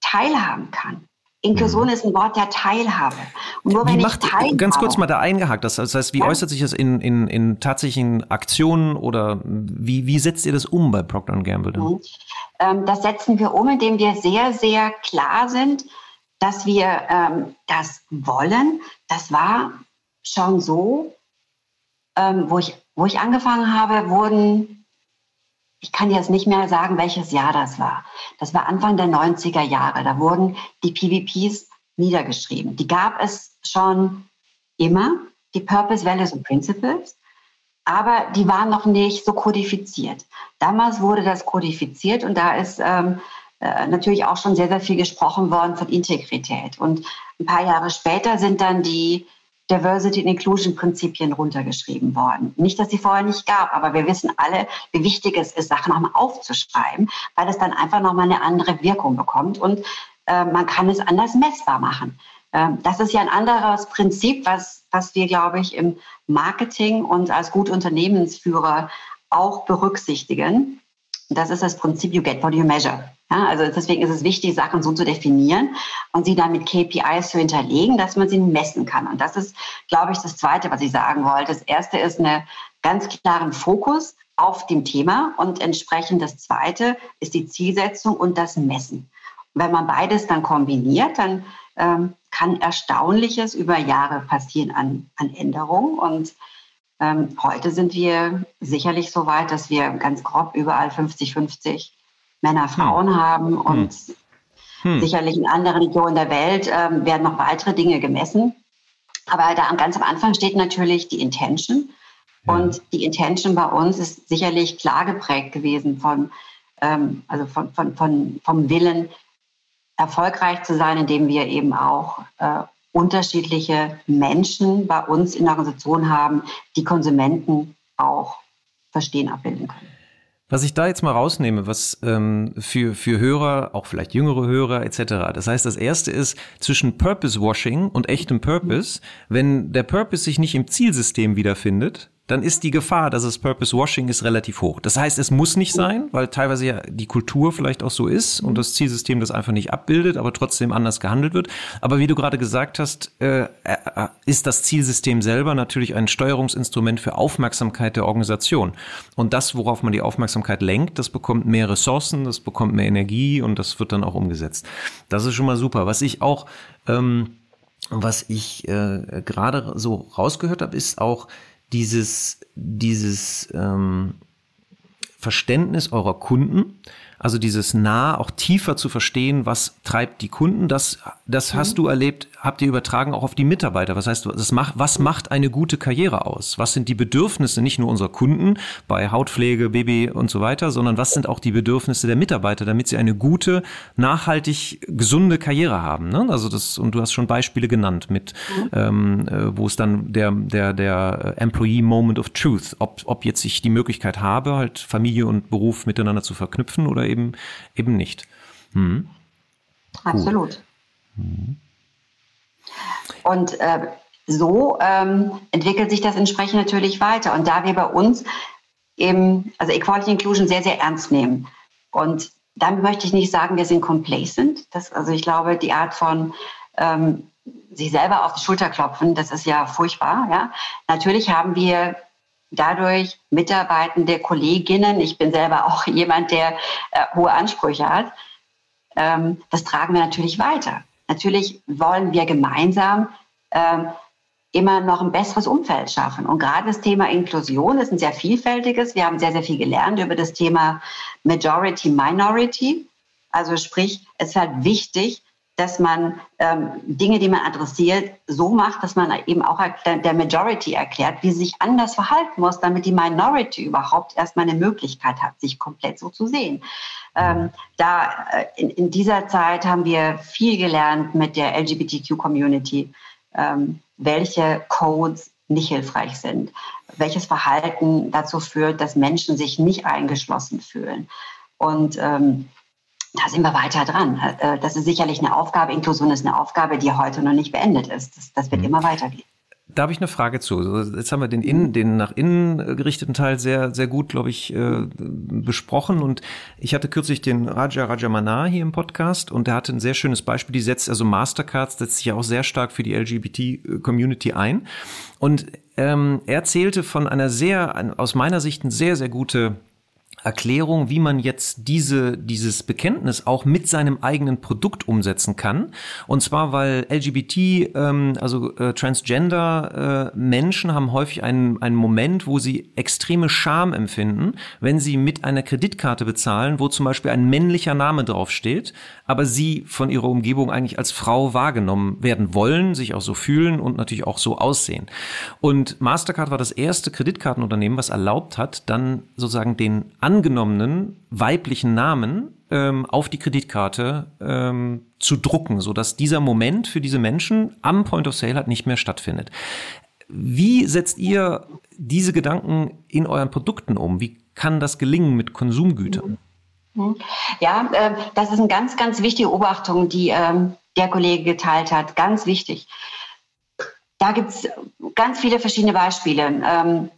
teilhaben kann. Inklusion mhm. ist ein Wort der Teilhabe. Und nur wenn wie macht, ich teilhabe, ganz kurz mal da eingehakt, das, heißt, wie ja? äußert sich das in, in, in tatsächlichen Aktionen oder wie, wie setzt ihr das um bei Procter Gamble? Mhm. Ähm, das setzen wir um, indem wir sehr, sehr klar sind, dass wir ähm, das wollen. Das war schon so, ähm, wo, ich, wo ich angefangen habe, wurden ich kann jetzt nicht mehr sagen, welches Jahr das war. Das war Anfang der 90er Jahre. Da wurden die PVPs niedergeschrieben. Die gab es schon immer, die Purpose, Values und Principles, aber die waren noch nicht so kodifiziert. Damals wurde das kodifiziert und da ist ähm, äh, natürlich auch schon sehr, sehr viel gesprochen worden von Integrität. Und ein paar Jahre später sind dann die Diversity and Inclusion Prinzipien runtergeschrieben worden. Nicht, dass sie vorher nicht gab, aber wir wissen alle, wie wichtig es ist, Sachen nochmal aufzuschreiben, weil es dann einfach nochmal eine andere Wirkung bekommt und äh, man kann es anders messbar machen. Ähm, das ist ja ein anderes Prinzip, was, was wir, glaube ich, im Marketing und als gute Unternehmensführer auch berücksichtigen. Das ist das Prinzip You get what you measure. Ja, also deswegen ist es wichtig, Sachen so zu definieren und sie dann mit KPIs zu hinterlegen, dass man sie messen kann. Und das ist, glaube ich, das Zweite, was ich sagen wollte. Das Erste ist eine ganz klaren Fokus auf dem Thema und entsprechend das Zweite ist die Zielsetzung und das Messen. Und wenn man beides dann kombiniert, dann ähm, kann Erstaunliches über Jahre passieren an, an Änderungen und ähm, heute sind wir sicherlich so weit, dass wir ganz grob überall 50-50 Männer, Frauen hm. haben und hm. sicherlich in anderen Regionen der Welt ähm, werden noch weitere Dinge gemessen. Aber da ganz am Anfang steht natürlich die Intention. Ja. Und die Intention bei uns ist sicherlich klar geprägt gewesen von, ähm, also von, von, von, vom Willen, erfolgreich zu sein, indem wir eben auch äh, unterschiedliche Menschen bei uns in der Organisation haben, die Konsumenten auch verstehen, abbilden können. Was ich da jetzt mal rausnehme, was ähm, für, für Hörer, auch vielleicht jüngere Hörer etc. Das heißt, das erste ist zwischen Purpose Washing und echtem Purpose. Wenn der Purpose sich nicht im Zielsystem wiederfindet, dann ist die Gefahr, dass es Purpose Washing ist, relativ hoch. Das heißt, es muss nicht sein, weil teilweise ja die Kultur vielleicht auch so ist und das Zielsystem das einfach nicht abbildet, aber trotzdem anders gehandelt wird. Aber wie du gerade gesagt hast, äh, äh, ist das Zielsystem selber natürlich ein Steuerungsinstrument für Aufmerksamkeit der Organisation. Und das, worauf man die Aufmerksamkeit lenkt, das bekommt mehr Ressourcen, das bekommt mehr Energie und das wird dann auch umgesetzt. Das ist schon mal super. Was ich auch, ähm, was ich äh, gerade so rausgehört habe, ist auch, dieses, dieses ähm, Verständnis eurer Kunden, also dieses nah auch tiefer zu verstehen, was treibt die Kunden, das, das mhm. hast du erlebt, habt ihr übertragen auch auf die Mitarbeiter. Was heißt, das macht, was macht eine gute Karriere aus? Was sind die Bedürfnisse nicht nur unserer Kunden bei Hautpflege, Baby und so weiter, sondern was sind auch die Bedürfnisse der Mitarbeiter, damit sie eine gute, nachhaltig gesunde Karriere haben? Ne? Also das, und du hast schon Beispiele genannt mit, mhm. ähm, äh, wo es dann der, der, der Employee Moment of Truth, ob, ob jetzt ich die Möglichkeit habe, halt Familie und Beruf miteinander zu verknüpfen oder eben, eben nicht. Hm. Absolut. Hm. Und äh, so ähm, entwickelt sich das entsprechend natürlich weiter. Und da wir bei uns eben, also Equality Inclusion sehr, sehr ernst nehmen. Und damit möchte ich nicht sagen, wir sind complacent. Das, also ich glaube, die Art von ähm, sich selber auf die Schulter klopfen, das ist ja furchtbar. Ja? Natürlich haben wir dadurch mitarbeitende Kolleginnen, ich bin selber auch jemand, der äh, hohe Ansprüche hat, ähm, das tragen wir natürlich weiter. Natürlich wollen wir gemeinsam ähm, immer noch ein besseres Umfeld schaffen. Und gerade das Thema Inklusion ist ein sehr vielfältiges. Wir haben sehr, sehr viel gelernt über das Thema Majority, Minority. Also sprich, es ist halt wichtig, dass man ähm, Dinge, die man adressiert, so macht, dass man eben auch der Majority erklärt, wie sie sich anders verhalten muss, damit die Minority überhaupt erstmal eine Möglichkeit hat, sich komplett so zu sehen. Ähm, da äh, in, in, dieser Zeit haben wir viel gelernt mit der LGBTQ-Community, ähm, welche Codes nicht hilfreich sind, welches Verhalten dazu führt, dass Menschen sich nicht eingeschlossen fühlen. Und ähm, da sind wir weiter dran. Äh, das ist sicherlich eine Aufgabe. Inklusion ist eine Aufgabe, die heute noch nicht beendet ist. Das, das wird mhm. immer weitergehen. Da habe ich eine Frage zu. Jetzt haben wir den, innen, den nach innen gerichteten Teil sehr, sehr gut, glaube ich, äh, besprochen. Und ich hatte kürzlich den Raja Rajamana hier im Podcast und der hatte ein sehr schönes Beispiel. Die setzt, also Mastercard setzt sich ja auch sehr stark für die LGBT-Community ein. Und ähm, er zählte von einer sehr, aus meiner Sicht, eine sehr, sehr gute Erklärung, wie man jetzt diese, dieses Bekenntnis auch mit seinem eigenen Produkt umsetzen kann. Und zwar, weil LGBT, ähm, also äh, Transgender äh, Menschen haben häufig einen, einen Moment, wo sie extreme Scham empfinden, wenn sie mit einer Kreditkarte bezahlen, wo zum Beispiel ein männlicher Name draufsteht, aber sie von ihrer Umgebung eigentlich als Frau wahrgenommen werden wollen, sich auch so fühlen und natürlich auch so aussehen. Und Mastercard war das erste Kreditkartenunternehmen, was erlaubt hat, dann sozusagen den angenommenen weiblichen Namen ähm, auf die Kreditkarte ähm, zu drucken, sodass dieser Moment für diese Menschen am Point of Sale halt nicht mehr stattfindet. Wie setzt ihr diese Gedanken in euren Produkten um? Wie kann das gelingen mit Konsumgütern? Mhm. Ja, äh, das ist eine ganz, ganz wichtige Beobachtung, die ähm, der Kollege geteilt hat. Ganz wichtig. Da gibt es ganz viele verschiedene Beispiele. Ähm,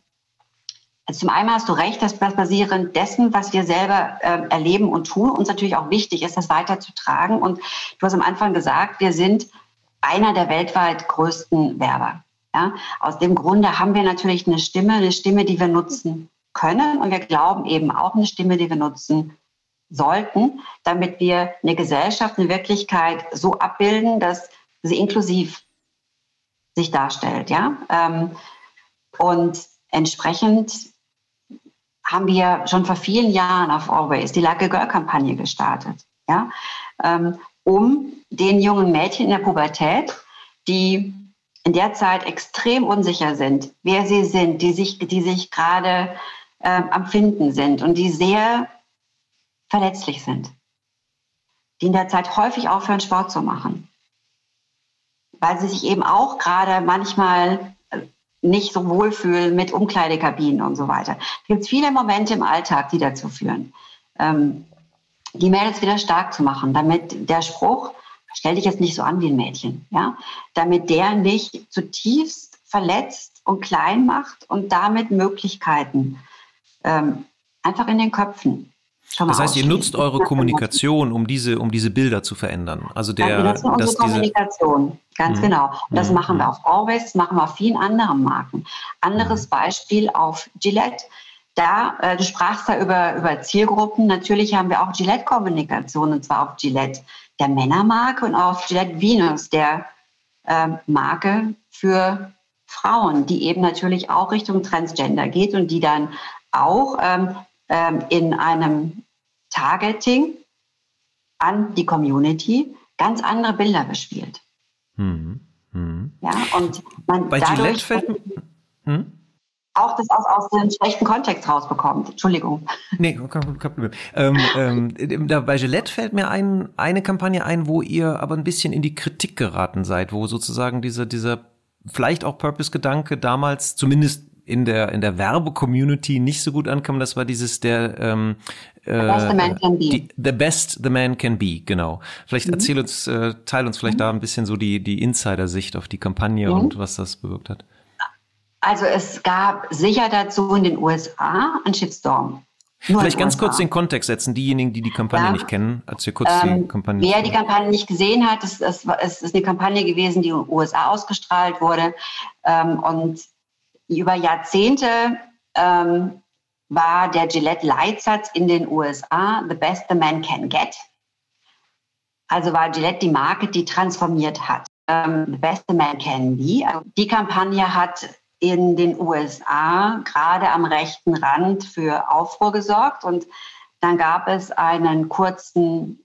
also zum einen hast du recht, dass basierend dessen, was wir selber äh, erleben und tun, uns natürlich auch wichtig ist, das weiterzutragen. Und du hast am Anfang gesagt, wir sind einer der weltweit größten Werber. Ja? Aus dem Grunde haben wir natürlich eine Stimme, eine Stimme, die wir nutzen können. Und wir glauben eben auch eine Stimme, die wir nutzen sollten, damit wir eine Gesellschaft, eine Wirklichkeit so abbilden, dass sie inklusiv sich darstellt. Ja? Ähm, und entsprechend haben wir schon vor vielen Jahren auf Always die Like a Girl Kampagne gestartet, ja, ähm, um den jungen Mädchen in der Pubertät, die in der Zeit extrem unsicher sind, wer sie sind, die sich, die sich gerade ähm, am Finden sind und die sehr verletzlich sind, die in der Zeit häufig aufhören, Sport zu machen, weil sie sich eben auch gerade manchmal nicht so wohlfühlen mit Umkleidekabinen und so weiter. Es gibt viele Momente im Alltag, die dazu führen, ähm, die Mädels wieder stark zu machen, damit der Spruch, stell dich jetzt nicht so an wie ein Mädchen, ja, damit der nicht zutiefst verletzt und klein macht und damit Möglichkeiten ähm, einfach in den Köpfen das heißt, ihr nutzt eure Kommunikation, um diese, um diese Bilder zu verändern. Also der, ja, wir nutzen unsere Kommunikation, ganz mhm. genau. Und das mhm. machen wir auf Always, das machen wir auf vielen anderen Marken. Anderes. Beispiel auf Gillette. Da, äh, du sprachst da über, über Zielgruppen. Natürlich haben wir auch Gillette-Kommunikation, und zwar auf Gillette der Männermarke und auf Gillette Venus, der äh, Marke für Frauen, die eben natürlich auch Richtung Transgender geht und die dann auch ähm, ähm, in einem Targeting an die Community ganz andere Bilder bespielt. Mhm. Mhm. Ja, und man Bei dadurch fällt, hm? auch das aus, aus dem schlechten Kontext rausbekommt. Entschuldigung. Nee, kein, kein Problem. Ähm, ähm, da, bei Gillette fällt mir ein, eine Kampagne ein, wo ihr aber ein bisschen in die Kritik geraten seid, wo sozusagen dieser, dieser vielleicht auch Purpose-Gedanke damals zumindest in der in der Werbe-Community nicht so gut ankam, das war dieses der ähm, äh, the best the man can be. Die, the best the man can be, genau. Vielleicht mhm. erzähl uns, äh, teil uns vielleicht mhm. da ein bisschen so die die Insider-Sicht auf die Kampagne mhm. und was das bewirkt hat. Also es gab sicher dazu in den USA einen Shitstorm. Nur Vielleicht ganz kurz den Kontext setzen, diejenigen, die die Kampagne ja. nicht kennen, als wir kurz ähm, die Kampagne. Wer die Kampagne nicht gesehen hat, es, es, es, ist eine Kampagne gewesen, die in den USA ausgestrahlt wurde. Ähm, und über Jahrzehnte ähm, war der Gillette-Leitsatz in den USA The best the man can get. Also war Gillette die Marke, die transformiert hat. Ähm, the best the man can be. Also die Kampagne hat in den USA gerade am rechten Rand für Aufruhr gesorgt und dann gab es einen kurzen,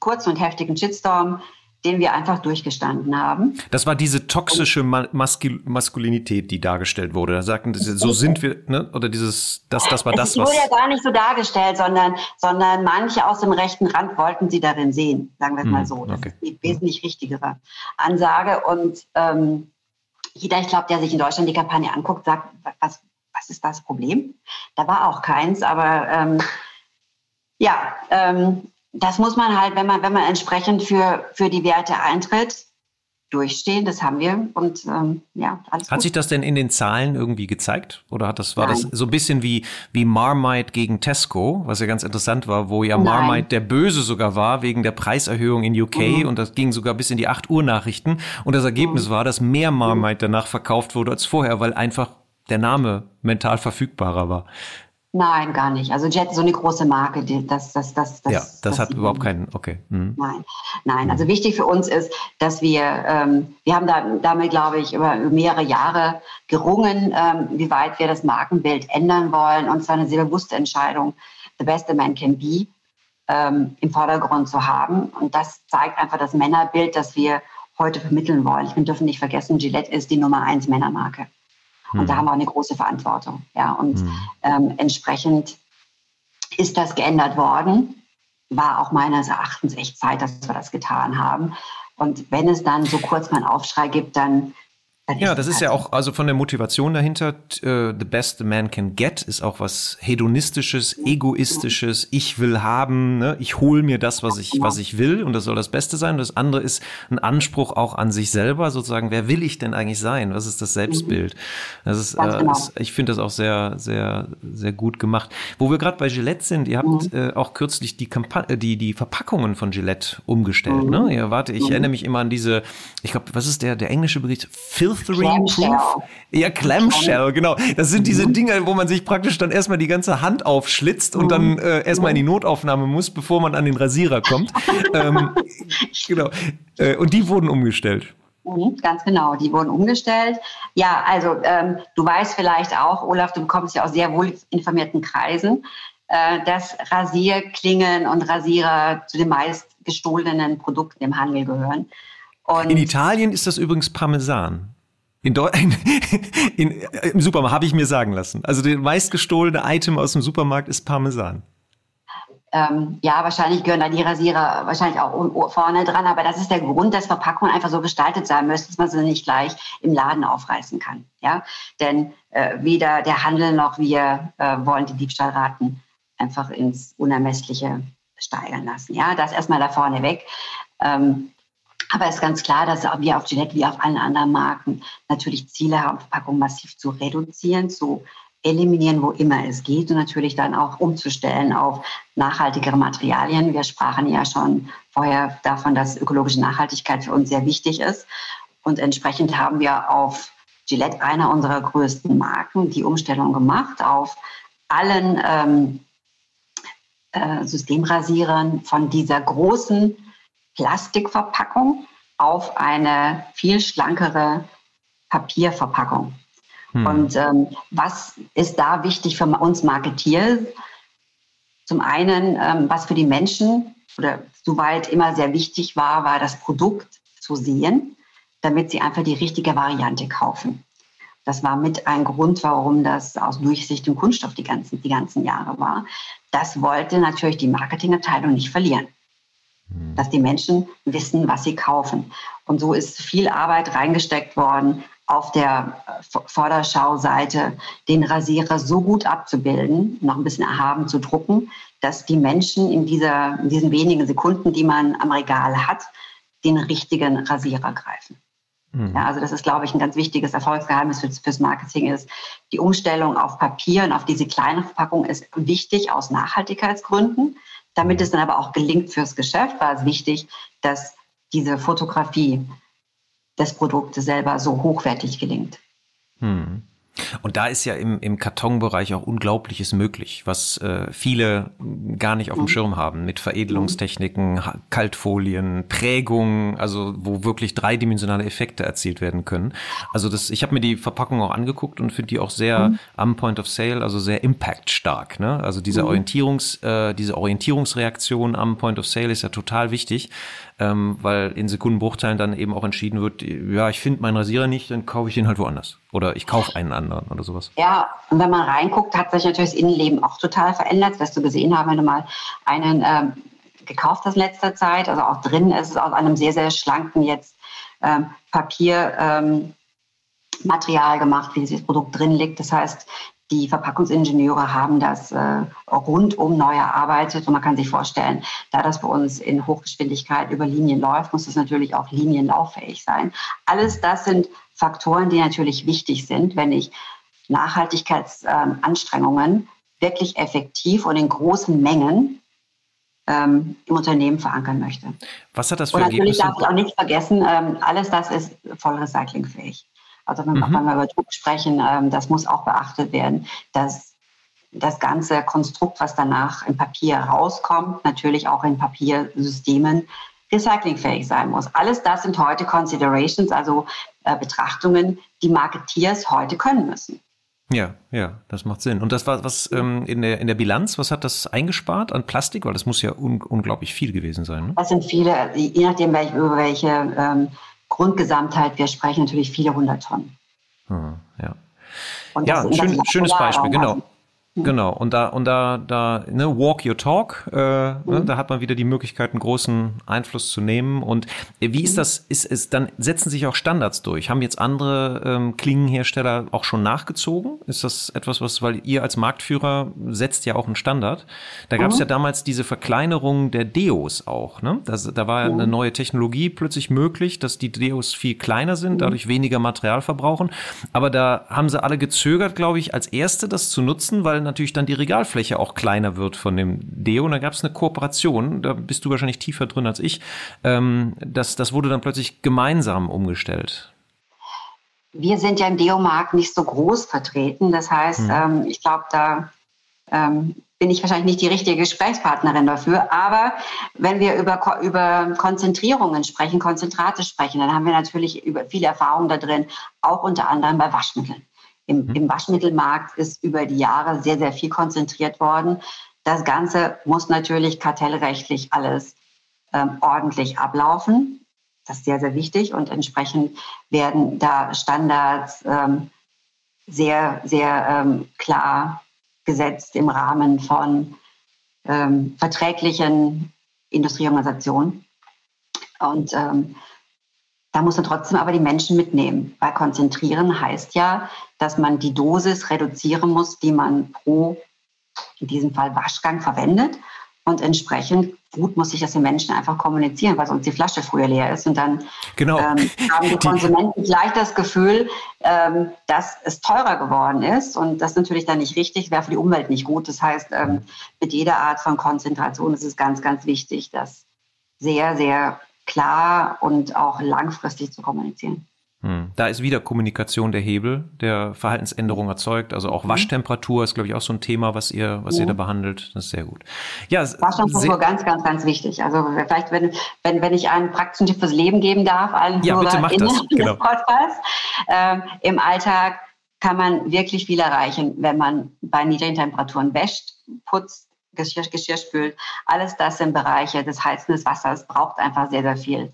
kurzen und heftigen Shitstorm den wir einfach durchgestanden haben. Das war diese toxische Maskul Maskulinität, die dargestellt wurde. Da sagten so sind wir, ne? Oder dieses, das, das war das, was. Es wurde ja gar nicht so dargestellt, sondern, sondern manche aus dem rechten Rand wollten sie darin sehen, sagen wir es mal hm, so. Das okay. ist die wesentlich richtigere Ansage. Und ähm, jeder, ich glaube, der sich in Deutschland die Kampagne anguckt, sagt, was, was ist das Problem? Da war auch keins, aber ähm, ja, ähm, das muss man halt, wenn man, wenn man entsprechend für, für die Werte eintritt, durchstehen. Das haben wir und ähm, ja, alles Hat gut. sich das denn in den Zahlen irgendwie gezeigt? Oder hat das, war Nein. das so ein bisschen wie, wie Marmite gegen Tesco, was ja ganz interessant war, wo ja Nein. Marmite der Böse sogar war wegen der Preiserhöhung in UK mhm. und das ging sogar bis in die 8 Uhr Nachrichten. Und das Ergebnis mhm. war, dass mehr Marmite danach verkauft wurde als vorher, weil einfach der Name mental verfügbarer war. Nein, gar nicht. Also Jet ist so eine große Marke, die, das, das, das, das, ja, das, das hat überhaupt keinen, okay. Mhm. Nein, nein. Also wichtig für uns ist, dass wir, ähm, wir haben da, damit, glaube ich, über mehrere Jahre gerungen, ähm, wie weit wir das Markenbild ändern wollen. Und zwar eine sehr bewusste Entscheidung, the best a man can be, ähm, im Vordergrund zu haben. Und das zeigt einfach das Männerbild, das wir heute vermitteln wollen. Wir dürfen nicht vergessen, Gillette ist die Nummer eins Männermarke. Und da hm. haben wir eine große Verantwortung. Ja, und mhm. ähm, entsprechend ist das geändert worden. War auch meines Erachtens echt Zeit, dass wir das getan haben. Und wenn es dann so kurz mal einen Aufschrei gibt, dann ja, das ist ja auch, also von der Motivation dahinter, uh, the best a man can get, ist auch was hedonistisches, egoistisches, ich will haben, ne? ich hole mir das, was ich, was ich will und das soll das Beste sein. Und das andere ist ein Anspruch auch an sich selber, sozusagen, wer will ich denn eigentlich sein? Was ist das Selbstbild? Das ist, äh, genau. das, ich finde das auch sehr, sehr, sehr gut gemacht. Wo wir gerade bei Gillette sind, ihr habt mhm. äh, auch kürzlich die, Kampa äh, die, die Verpackungen von Gillette umgestellt, mhm. ne? Ja, warte, ich mhm. erinnere mich immer an diese, ich glaube, was ist der, der englische Begriff? Filth Clamshell. Ja, Clamshell, genau. Das sind diese mhm. Dinge, wo man sich praktisch dann erstmal die ganze Hand aufschlitzt und dann mhm. äh, erstmal in die Notaufnahme muss, bevor man an den Rasierer kommt. ähm, genau. Äh, und die wurden umgestellt. Mhm, ganz genau, die wurden umgestellt. Ja, also ähm, du weißt vielleicht auch, Olaf, du kommst ja aus sehr wohl informierten Kreisen, äh, dass Rasierklingen und Rasierer zu den meist gestohlenen Produkten im Handel gehören. Und in Italien ist das übrigens Parmesan. In in, in, Im Supermarkt habe ich mir sagen lassen. Also das meistgestohlene Item aus dem Supermarkt ist Parmesan. Ähm, ja, wahrscheinlich gehören da die Rasierer wahrscheinlich auch vorne dran, aber das ist der Grund, dass Verpackungen einfach so gestaltet sein müssen, dass man sie nicht gleich im Laden aufreißen kann. Ja, denn äh, weder der Handel noch wir äh, wollen die Diebstahlraten einfach ins Unermessliche steigern lassen. Ja, das erstmal da vorne weg. Ähm, aber es ist ganz klar, dass wir auf Gillette wie auf allen anderen Marken natürlich Ziele haben, Verpackung massiv zu reduzieren, zu eliminieren, wo immer es geht und natürlich dann auch umzustellen auf nachhaltigere Materialien. Wir sprachen ja schon vorher davon, dass ökologische Nachhaltigkeit für uns sehr wichtig ist. Und entsprechend haben wir auf Gillette, einer unserer größten Marken, die Umstellung gemacht auf allen ähm, äh, Systemrasierern von dieser großen Plastikverpackung auf eine viel schlankere Papierverpackung. Hm. Und ähm, was ist da wichtig für uns Marketeers? Zum einen, ähm, was für die Menschen oder soweit immer sehr wichtig war, war das Produkt zu sehen, damit sie einfach die richtige Variante kaufen. Das war mit ein Grund, warum das aus durchsichtigem Kunststoff die ganzen, die ganzen Jahre war. Das wollte natürlich die Marketingabteilung nicht verlieren. Hm. dass die Menschen wissen, was sie kaufen. Und so ist viel Arbeit reingesteckt worden, auf der äh, Vorderschauseite den Rasierer so gut abzubilden, noch ein bisschen erhaben zu drucken, dass die Menschen in, dieser, in diesen wenigen Sekunden, die man am Regal hat, den richtigen Rasierer greifen. Mhm. Ja, also das ist, glaube ich, ein ganz wichtiges Erfolgsgeheimnis fürs, fürs Marketing ist. Die Umstellung auf Papier und auf diese kleine Verpackung ist wichtig aus Nachhaltigkeitsgründen. Damit es dann aber auch gelingt fürs Geschäft, war es wichtig, dass diese Fotografie des Produktes selber so hochwertig gelingt. Hm. Und da ist ja im, im Kartonbereich auch Unglaubliches möglich, was äh, viele gar nicht auf dem mhm. Schirm haben, mit Veredelungstechniken, Kaltfolien, Prägung, also wo wirklich dreidimensionale Effekte erzielt werden können. Also das, ich habe mir die Verpackung auch angeguckt und finde die auch sehr mhm. am Point of Sale, also sehr impactstark. Ne? Also diese mhm. Orientierungs, äh, diese Orientierungsreaktion am Point of Sale ist ja total wichtig ähm, weil in Sekundenbruchteilen dann eben auch entschieden wird, ja, ich finde meinen Rasierer nicht, dann kaufe ich den halt woanders. Oder ich kaufe einen anderen oder sowas. Ja, und wenn man reinguckt, hat sich natürlich das Innenleben auch total verändert. Das wirst du gesehen haben, wenn du mal einen ähm, gekauft hast in letzter Zeit. Also auch drin ist es aus einem sehr, sehr schlanken jetzt ähm, Papiermaterial ähm, gemacht, wie dieses Produkt drin liegt. Das heißt, Die Verpackungsingenieure haben das äh, rundum neu erarbeitet und man kann sich vorstellen, da das bei uns in Hochgeschwindigkeit über Linien läuft, muss es natürlich auch linienlauffähig sein. Alles das sind Faktoren, die natürlich wichtig sind, wenn ich Nachhaltigkeitsanstrengungen ähm, wirklich effektiv und in großen Mengen ähm, im Unternehmen verankern möchte. Was hat das für Und natürlich darf ich auch nicht vergessen, ähm, alles das ist voll recyclingfähig. Also wenn, mhm. wenn wir über Druck sprechen, ähm, das muss auch beachtet werden, dass das ganze Konstrukt, was danach im Papier rauskommt, natürlich auch in Papiersystemen recyclingfähig sein muss. Alles das sind heute Considerations, also äh, Betrachtungen, die Marketeers heute können müssen. Ja, ja, das macht Sinn. Und das war was ähm, in, der, in der Bilanz, was hat das eingespart an Plastik? Weil das muss ja un unglaublich viel gewesen sein. Ne? Das sind viele, je nachdem, welch, über welche ähm, Grundgesamtheit wir sprechen, natürlich viele hundert Tonnen. Hm, ja, ja schön, schönes Beispiel, genau. Mhm. Genau, und da, und da, da, ne, walk your talk, äh, mhm. ne, da hat man wieder die Möglichkeit, einen großen Einfluss zu nehmen. Und äh, wie ist mhm. das, ist, ist, dann setzen sich auch Standards durch? Haben jetzt andere ähm, Klingenhersteller auch schon nachgezogen? Ist das etwas, was, weil ihr als Marktführer setzt ja auch einen Standard. Da gab es mhm. ja damals diese Verkleinerung der Deos auch, ne? Das, da war ja eine mhm. neue Technologie plötzlich möglich, dass die Deos viel kleiner sind, mhm. dadurch weniger Material verbrauchen. Aber da haben sie alle gezögert, glaube ich, als erste das zu nutzen, weil natürlich dann die Regalfläche auch kleiner wird von dem Deo. Und da gab es eine Kooperation, da bist du wahrscheinlich tiefer drin als ich. Ähm, das, das wurde dann plötzlich gemeinsam umgestellt. Wir sind ja im Deo-Markt nicht so groß vertreten. Das heißt, hm. ähm, ich glaube, da ähm, bin ich wahrscheinlich nicht die richtige Gesprächspartnerin dafür. Aber wenn wir über, über Konzentrierungen sprechen, Konzentrate sprechen, dann haben wir natürlich über viele Erfahrungen da drin, auch unter anderem bei Waschmitteln. Im, mhm. Im Waschmittelmarkt ist über die Jahre sehr, sehr viel konzentriert worden. Das Ganze muss natürlich kartellrechtlich alles ähm, ordentlich ablaufen. Das ist sehr, sehr wichtig und entsprechend werden da Standards ähm, sehr, sehr ähm, klar gesetzt im Rahmen von ähm, verträglichen Industrieorganisationen. Und ähm, da muss man trotzdem aber die Menschen mitnehmen, weil konzentrieren heißt ja, dass man die Dosis reduzieren muss, die man pro, in diesem Fall Waschgang, verwendet. Und entsprechend gut muss ich das den Menschen einfach kommunizieren, weil sonst die Flasche früher leer ist. Und dann genau. ähm, haben die Konsumenten gleich das Gefühl, ähm, dass es teurer geworden ist. Und das ist natürlich dann nicht richtig, wäre für die Umwelt nicht gut. Das heißt, ähm, mit jeder Art von Konzentration ist es ganz, ganz wichtig, dass sehr, sehr klar und auch langfristig zu kommunizieren. Hm. Da ist wieder Kommunikation der Hebel, der Verhaltensänderung erzeugt. Also auch mhm. Waschtemperatur ist, glaube ich, auch so ein Thema, was ihr, was ja. ihr da behandelt. Das ist sehr gut. Ja, Waschtemperatur ganz, ganz, ganz wichtig. Also vielleicht, wenn, wenn, wenn ich einen praktischen Tipp fürs Leben geben darf, allen ja, bitte mach das. Genau. Podcast, ähm, im Alltag kann man wirklich viel erreichen, wenn man bei niedrigen Temperaturen wäscht, putzt, Geschirr, Geschirr spült. Alles das sind Bereiche des Heizen des Wassers, braucht einfach sehr, sehr viel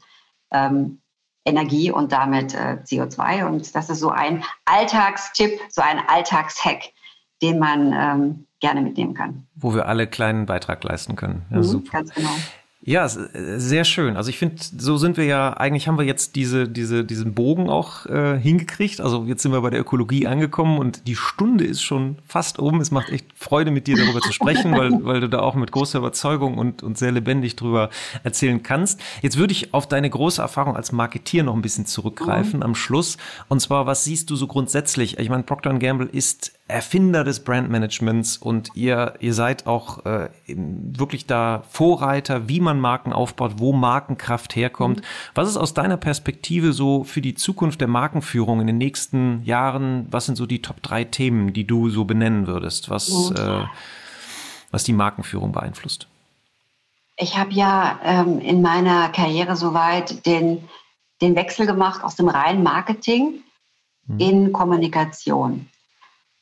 ähm, Energie und damit äh, CO2. Und das ist so ein Alltagstipp, so ein Alltagshack, den man ähm, gerne mitnehmen kann. Wo wir alle kleinen Beitrag leisten können. Ja, mhm, super. Ganz genau. Ja, äh, sehr schön. Also ich finde, so sind wir ja, eigentlich haben wir jetzt diese, diese, diesen Bogen auch äh, hingekriegt. Also jetzt sind wir bei der Ökologie angekommen und die Stunde ist schon fast um. Es macht echt Freude, mit dir darüber zu sprechen, weil, weil du da auch mit großer Überzeugung und, und sehr lebendig drüber erzählen kannst. Jetzt würde ich auf deine große Erfahrung als Marketier noch ein bisschen zurückgreifen mhm. am Schluss. Und zwar, was siehst du so grundsätzlich? Ich meine, Procter Gamble ist Erfinder des Brandmanagements und ihr, ihr seid auch äh, wirklich da Vorreiter, wie man Marken aufbaut, wo Markenkraft herkommt. Mhm. Was ist aus deiner Perspektive so für die Zukunft der Markenführung in den nächsten Jahren? Was sind so die Top drei Themen, die du so benennen würdest, was, mhm. äh, was die Markenführung beeinflusst? Ich habe ja ähm, in meiner Karriere soweit den, den Wechsel gemacht aus dem reinen Marketing mhm. in Kommunikation.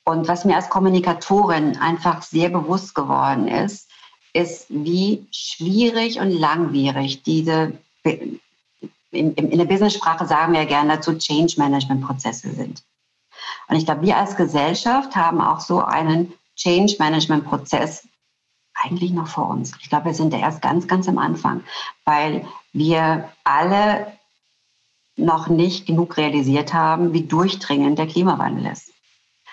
Und was mir als Kommunikatorin einfach sehr bewusst geworden ist, ist, wie schwierig und langwierig diese, in, in der Business-Sprache sagen wir ja gerne dazu, Change-Management-Prozesse sind. Und ich glaube, wir als Gesellschaft haben auch so einen Change-Management-Prozess eigentlich noch vor uns. Ich glaube, wir sind da erst ganz, ganz am Anfang, weil wir alle noch nicht genug realisiert haben, wie durchdringend der Klimawandel ist.